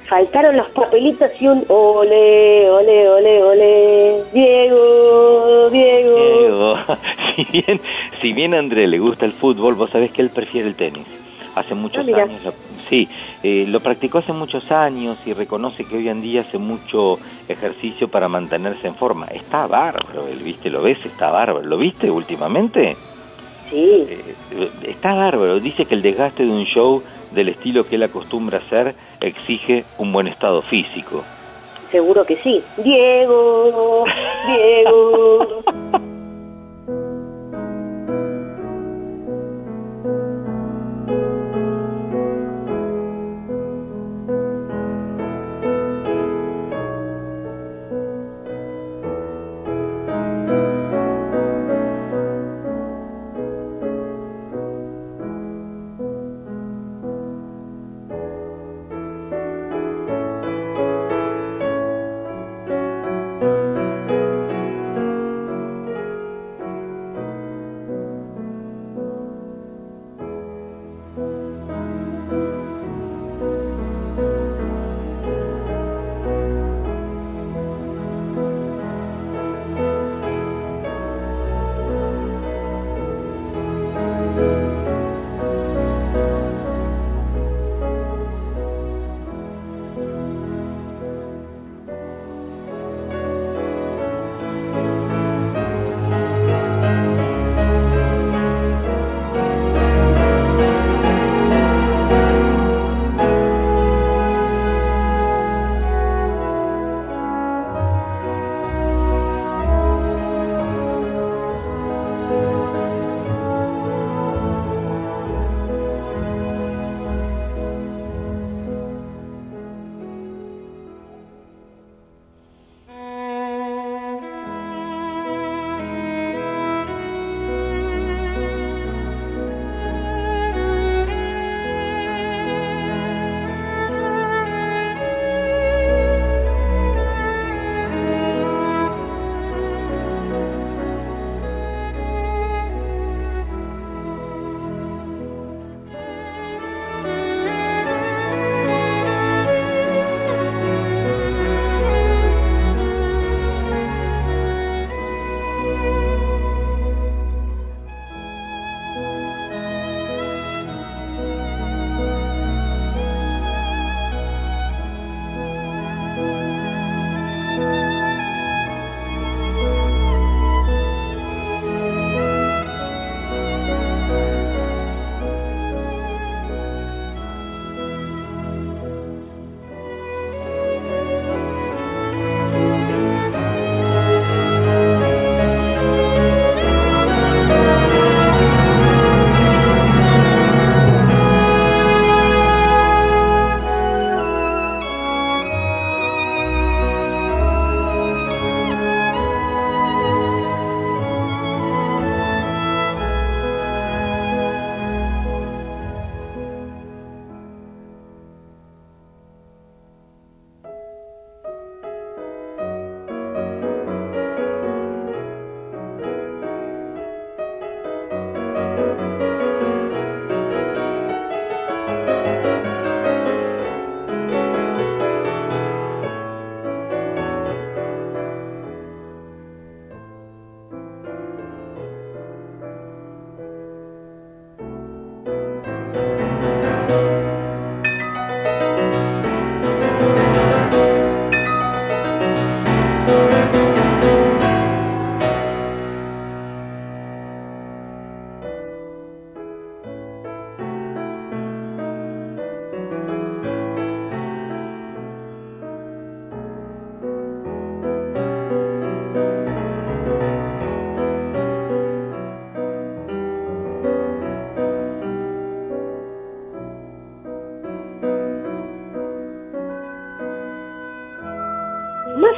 Faltaron los papelitos y un ole, ole, ole, ole. Diego, Diego. Diego, si bien, si bien a André le gusta el fútbol, vos sabés que él prefiere el tenis. Hace muchos Ah, años, sí, eh, lo practicó hace muchos años y reconoce que hoy en día hace mucho ejercicio para mantenerse en forma. Está bárbaro, él, ¿viste? ¿Lo ves? Está bárbaro. ¿Lo viste últimamente? Sí. Eh, está bárbaro. Dice que el desgaste de un show del estilo que él acostumbra hacer exige un buen estado físico. Seguro que sí. Diego, Diego.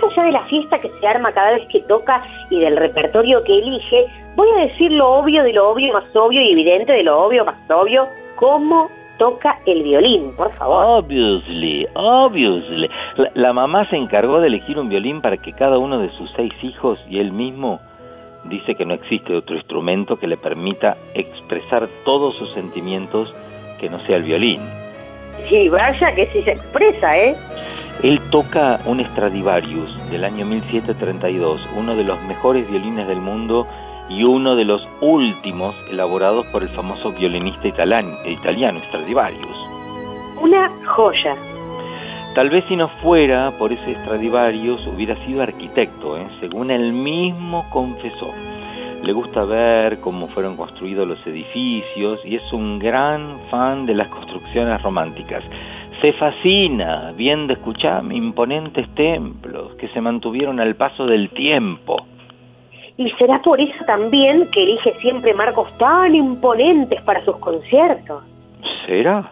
más allá de la fiesta que se arma cada vez que toca y del repertorio que elige, voy a decir lo obvio de lo obvio más obvio y evidente de lo obvio más obvio, cómo toca el violín, por favor. Obviously, obviously. La, la mamá se encargó de elegir un violín para que cada uno de sus seis hijos y él mismo dice que no existe otro instrumento que le permita expresar todos sus sentimientos que no sea el violín. Sí, vaya que sí se expresa, ¿eh? Él toca un Stradivarius del año 1732, uno de los mejores violines del mundo y uno de los últimos elaborados por el famoso violinista italan- italiano Stradivarius. Una joya. Tal vez si no fuera por ese Stradivarius hubiera sido arquitecto, ¿eh? según él mismo confesó. Le gusta ver cómo fueron construidos los edificios y es un gran fan de las construcciones románticas. Se fascina viendo, escuchar imponentes templos que se mantuvieron al paso del tiempo. Y será por eso también que elige siempre marcos tan imponentes para sus conciertos. ¿Será?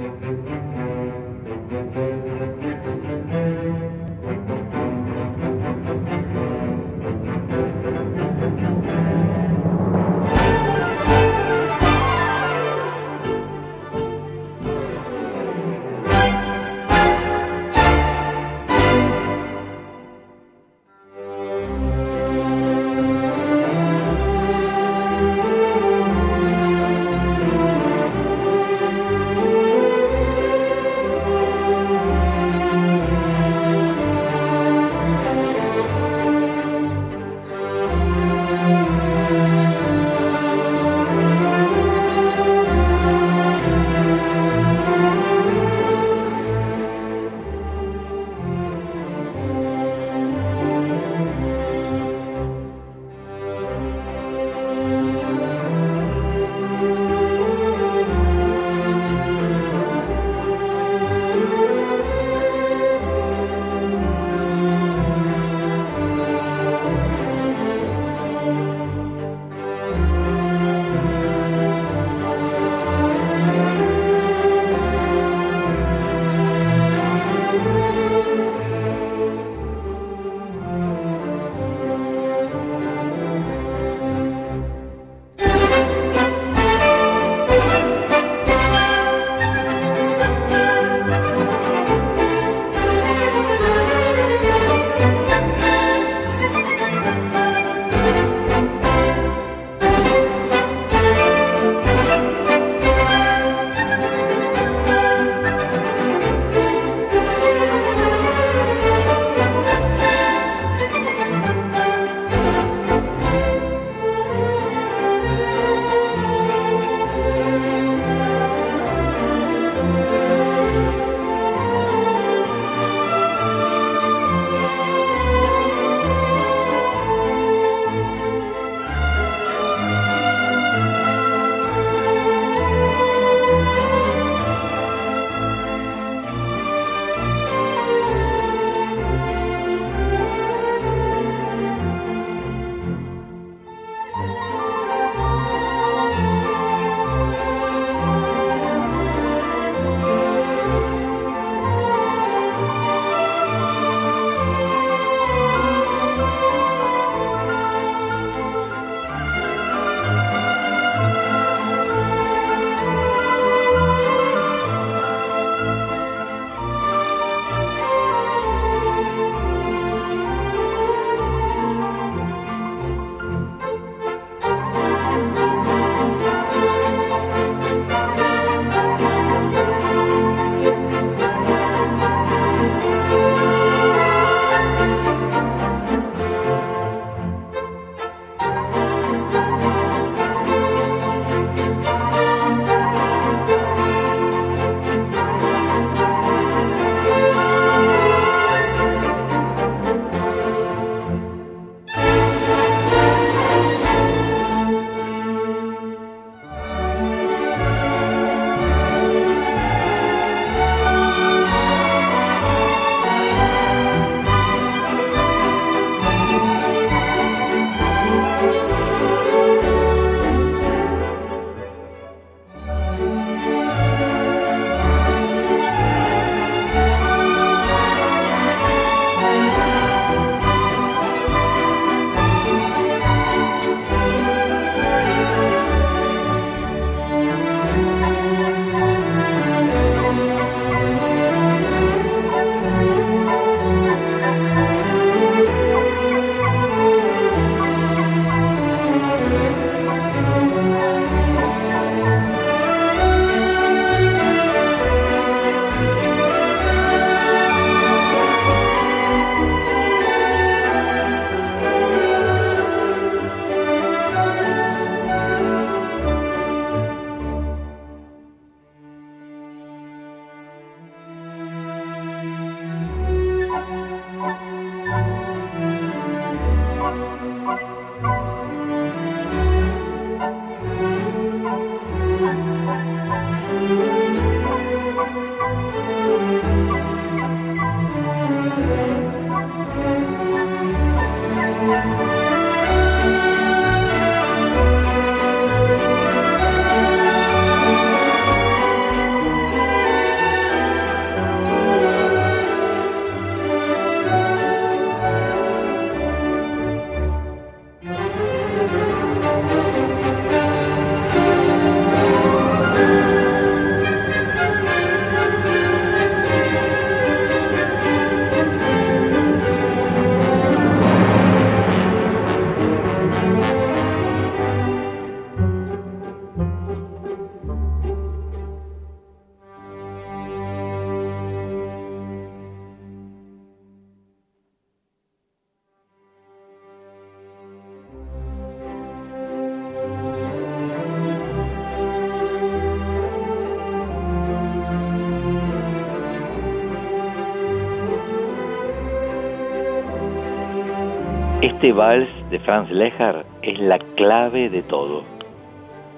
Este vals de Franz Lehár es la clave de todo.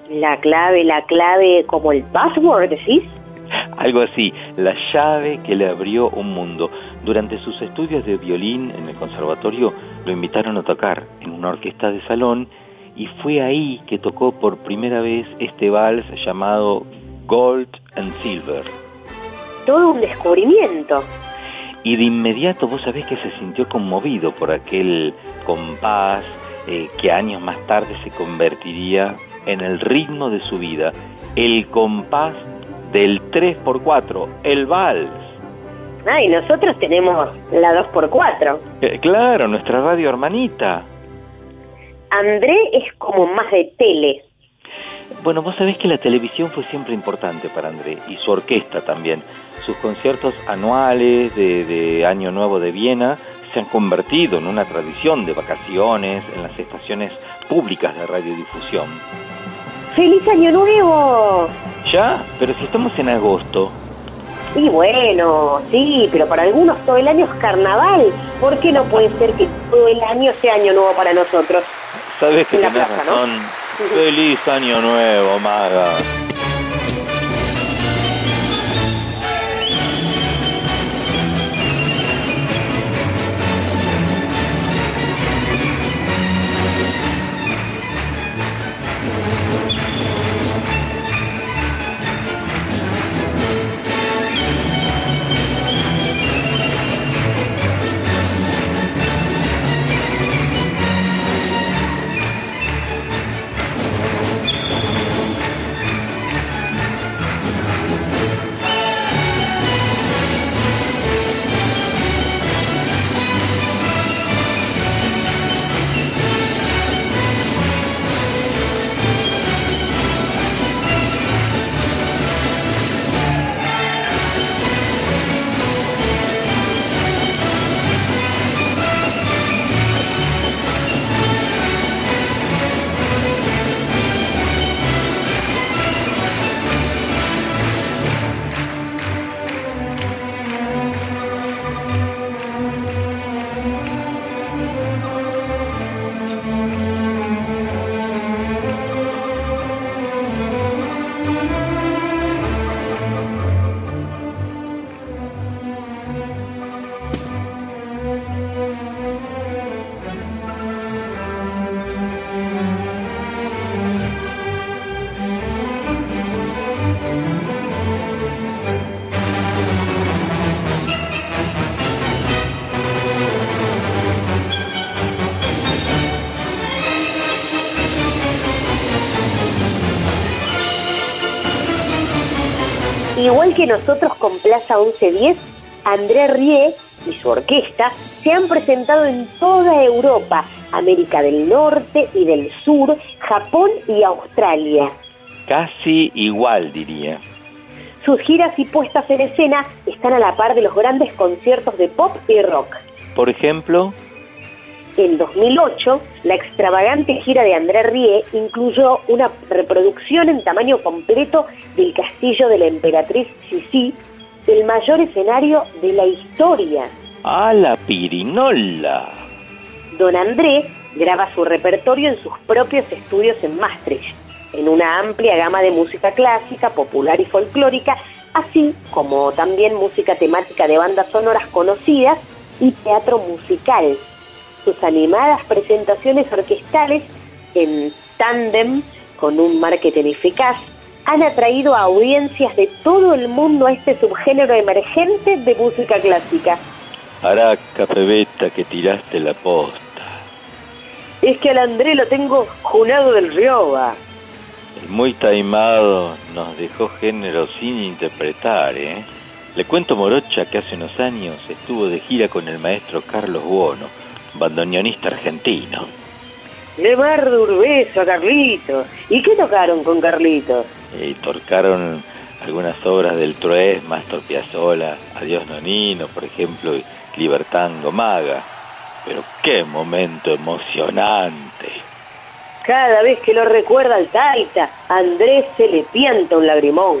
La clave, la clave como el password, ¿decís? Algo así, la llave que le abrió un mundo. Durante sus estudios de violín en el conservatorio lo invitaron a tocar en una orquesta de salón y fue ahí que tocó por primera vez este vals llamado Gold and Silver. Todo un descubrimiento. Y de inmediato vos sabés que se sintió conmovido por aquel compás eh, que años más tarde se convertiría en el ritmo de su vida, el compás del 3x4, el vals. Ah, y nosotros tenemos la 2x4. Eh, claro, nuestra radio hermanita. André es como más de tele. Bueno, vos sabés que la televisión fue siempre importante para André y su orquesta también. Sus conciertos anuales de, de Año Nuevo de Viena se han convertido en una tradición de vacaciones en las estaciones públicas de radiodifusión. ¡Feliz Año Nuevo! ¿Ya? Pero si estamos en agosto. Y bueno, sí, pero para algunos todo el año es carnaval. ¿Por qué no puede ser que todo el año sea Año Nuevo para nosotros? Sabes que tenés plaza, ¿no? Feliz Año Nuevo, maga. Que nosotros con Plaza 1110, André Rie y su orquesta se han presentado en toda Europa, América del Norte y del Sur, Japón y Australia. Casi igual, diría. Sus giras y puestas en escena están a la par de los grandes conciertos de pop y rock. Por ejemplo, En 2008, la extravagante gira de André Rie incluyó una reproducción en tamaño completo del castillo de la emperatriz Sisi, el mayor escenario de la historia. a la pirinola. Don André graba su repertorio en sus propios estudios en Maastricht, en una amplia gama de música clásica, popular y folclórica, así como también música temática de bandas sonoras conocidas y teatro musical. Sus animadas presentaciones orquestales en tándem con un marketing eficaz han atraído a audiencias de todo el mundo a este subgénero emergente de música clásica. Araca, pebeta, que tiraste la posta. Es que al André lo tengo junado del Rioba. El muy taimado nos dejó género sin interpretar, ¿eh? Le cuento Morocha que hace unos años estuvo de gira con el maestro Carlos Buono, bandoneonista argentino. Le bardo un beso a Carlitos. ¿Y qué tocaron con Carlitos? Y tocaron algunas obras del Troes, Mastor Piazzolla, Adiós Nonino, por ejemplo, Libertango Maga. Pero qué momento emocionante. Cada vez que lo recuerda al Taita, a Andrés se le pianta un lagrimón.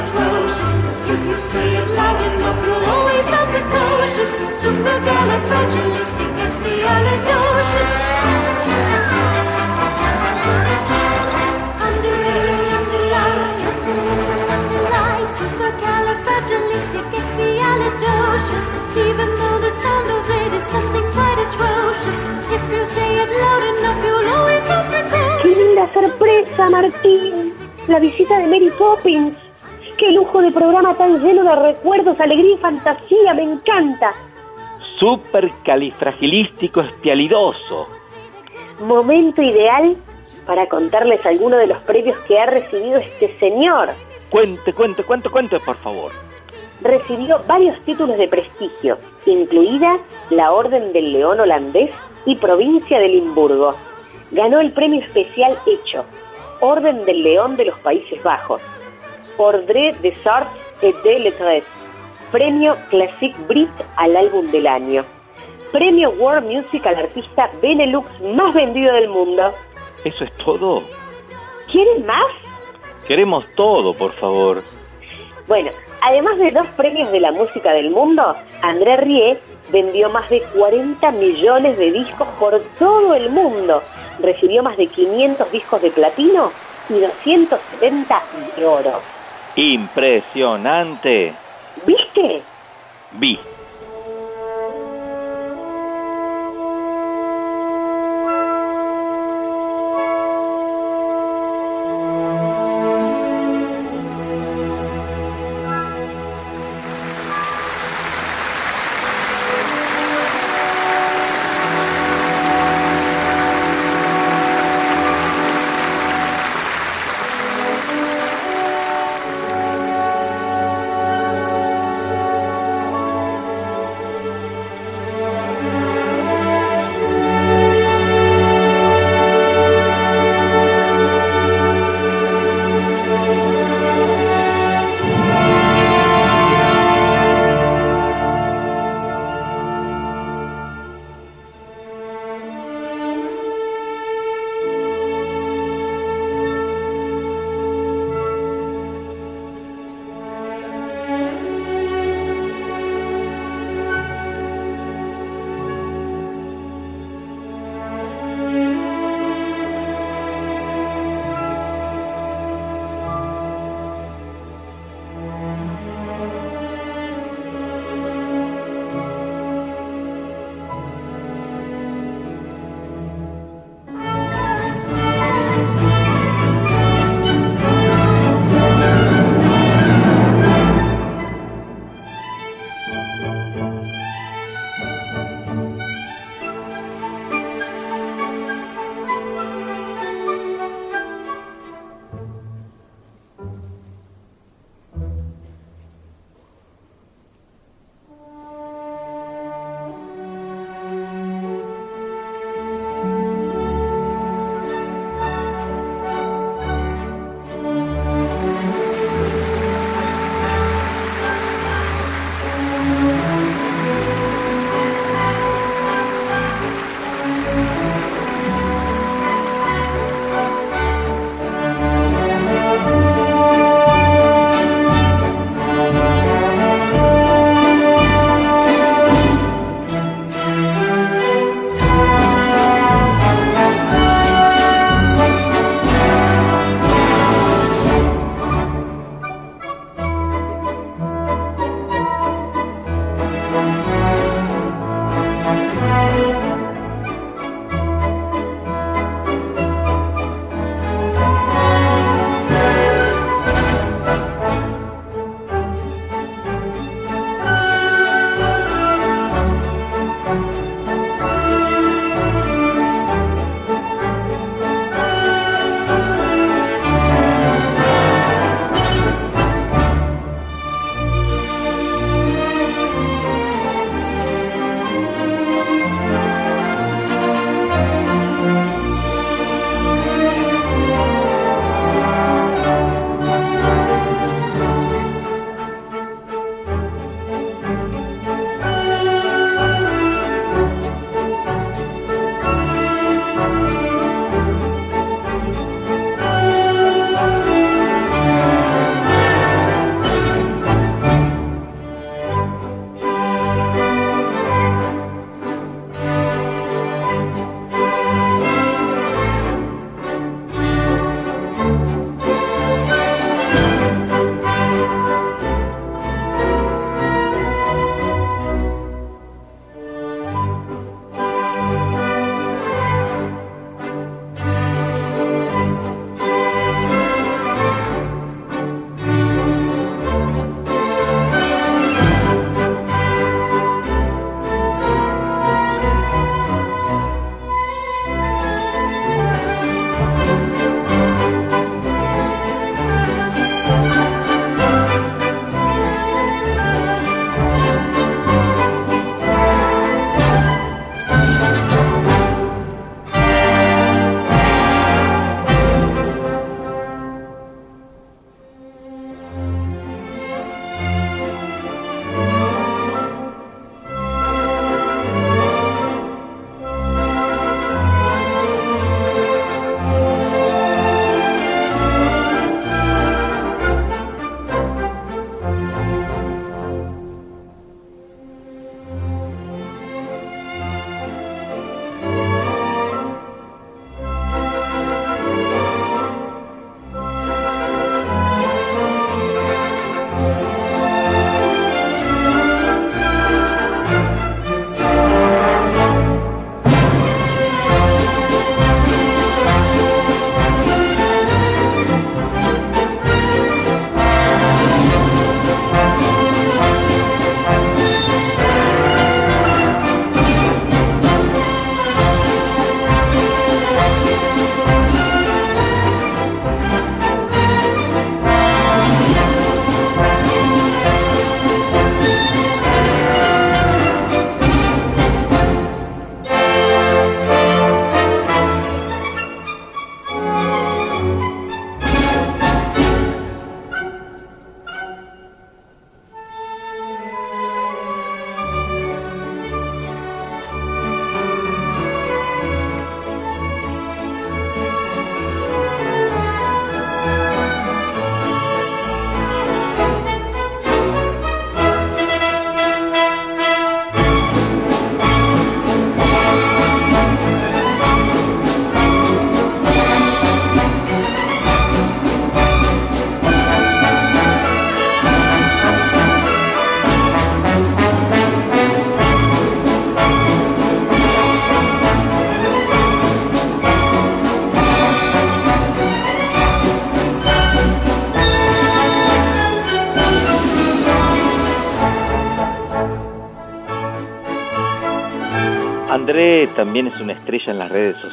Atrocious. If you say it loud enough, you'll always sound precocious. Underline, underline, underline. Supercalifragilisticexpialidocious. Even though the sound of it is something quite atrocious. If you say it loud enough, you'll always sound ¡Qué precocious. linda sorpresa, Martín! La visita de Mary Poppins. ¡Qué lujo de programa tan lleno de recuerdos, alegría y fantasía! ¡Me encanta! Supercalifragilístico espialidoso. Momento ideal para contarles algunos de los premios que ha recibido este señor. Cuente, cuente, cuente, cuente, por favor. Recibió varios títulos de prestigio, incluida la Orden del León holandés y Provincia de Limburgo. Ganó el premio especial Hecho, Orden del León de los Países Bajos, Ordre des Arts et des Lettres, Premio Classic Brit al álbum del año, Premio World Music al artista Benelux más vendido del mundo. ¿Eso es todo? ¿Quieren más? Queremos todo, por favor. Bueno, además de dos premios de la música del mundo, André Rie vendió más de 40 millones de discos por todo el mundo. Recibió más de 500 discos de platino y 270 de oro. Impresionante. ¿Viste? Vi.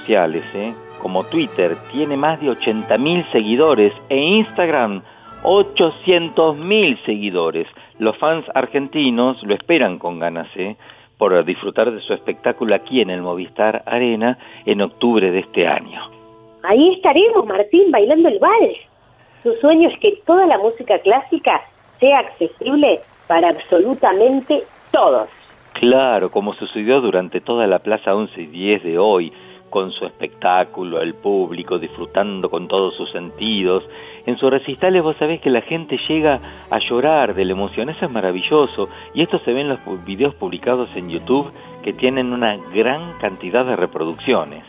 Sociales, ¿eh? Como Twitter, tiene más de 80.000 seguidores e Instagram 800.000 seguidores. Los fans argentinos lo esperan con ganas, ¿eh? Por disfrutar de su espectáculo aquí en el Movistar Arena en octubre de este año. Ahí estaremos, Martín, bailando el vals. Su sueño es que toda la música clásica sea accesible para absolutamente todos. Claro, como sucedió durante toda la Plaza 11 y 10 de hoy, con su espectáculo, el público disfrutando con todos sus sentidos. En sus recitales vos sabés que la gente llega a llorar de la emoción, eso es maravilloso. Y esto se ve en los videos publicados en YouTube que tienen una gran cantidad de reproducciones.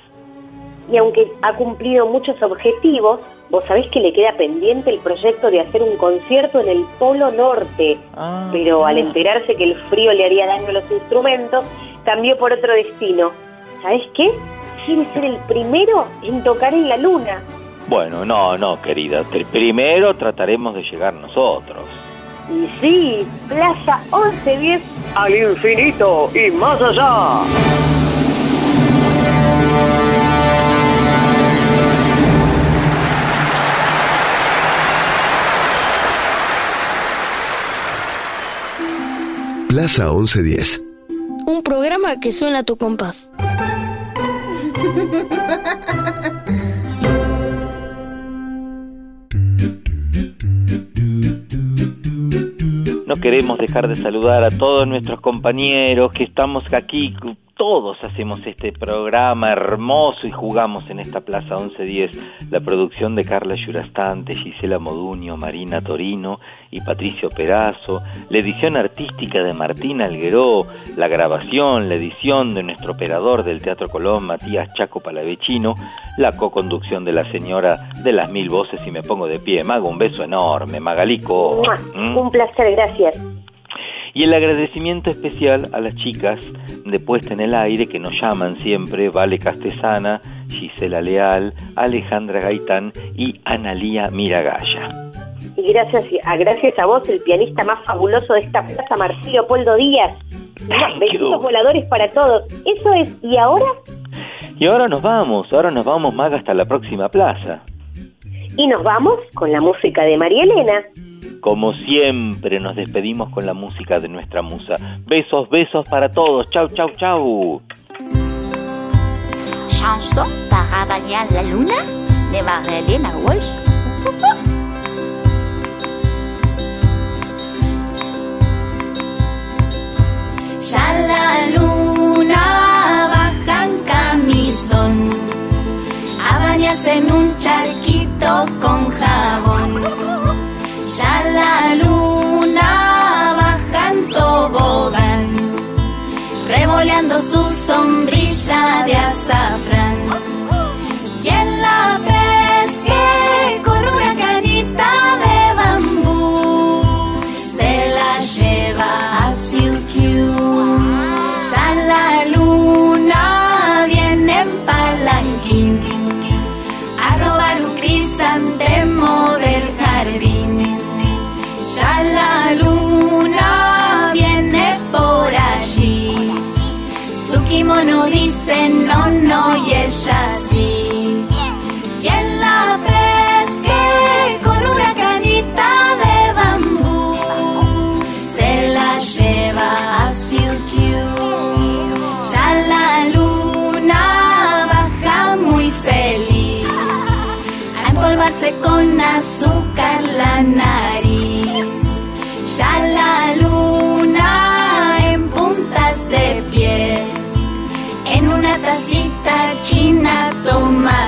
Y aunque ha cumplido muchos objetivos, vos sabés que le queda pendiente el proyecto de hacer un concierto en el Polo Norte. Pero al enterarse que el frío le haría daño a los instrumentos, cambió por otro destino. ¿Sabés qué? Quiere ser el primero en tocar en la luna. Bueno, no, no, querida. Primero trataremos de llegar nosotros. Y sí, Plaza 1110 al infinito y más allá. Plaza 1110. Un programa que suena a tu compás. No queremos dejar de saludar a todos nuestros compañeros que estamos aquí, todos hacemos este programa hermoso y jugamos en esta Plaza 1110. La producción de Carla Yurastante, Gisela Moduño, Marina Torino y Patricio Perazo, la edición artística de Martín Algueró, la grabación, la edición de nuestro operador del Teatro Colón, Matías Chaco Palavecino, la co-conducción de la señora de las mil voces y me pongo de pie. Mago, un beso enorme, Magalico. ¿Mm? Un placer, gracias. Y el agradecimiento especial a las chicas de Puesta en el Aire que nos llaman siempre, Vale Castesana, Gisela Leal, Alejandra Gaitán y Analía Miragaya. Y gracias a, gracias a vos, el pianista más fabuloso de esta plaza, Marcelo Leopoldo Díaz. Besitos voladores para todos. Eso es, ¿y ahora? Y ahora nos vamos, ahora nos vamos, Maga, hasta la próxima plaza. Y nos vamos con la música de María Elena. Como siempre, nos despedimos con la música de nuestra musa. Besos, besos para todos. Chau, chau, chau. Chanson para bañar la luna de Marilena Walsh. Ya la luna baja en camisón a bañarse en un charquito con jabón. Su sombrilla de azafrán. La nariz. Ya la luna en puntas de pie, en una tacita china tomate.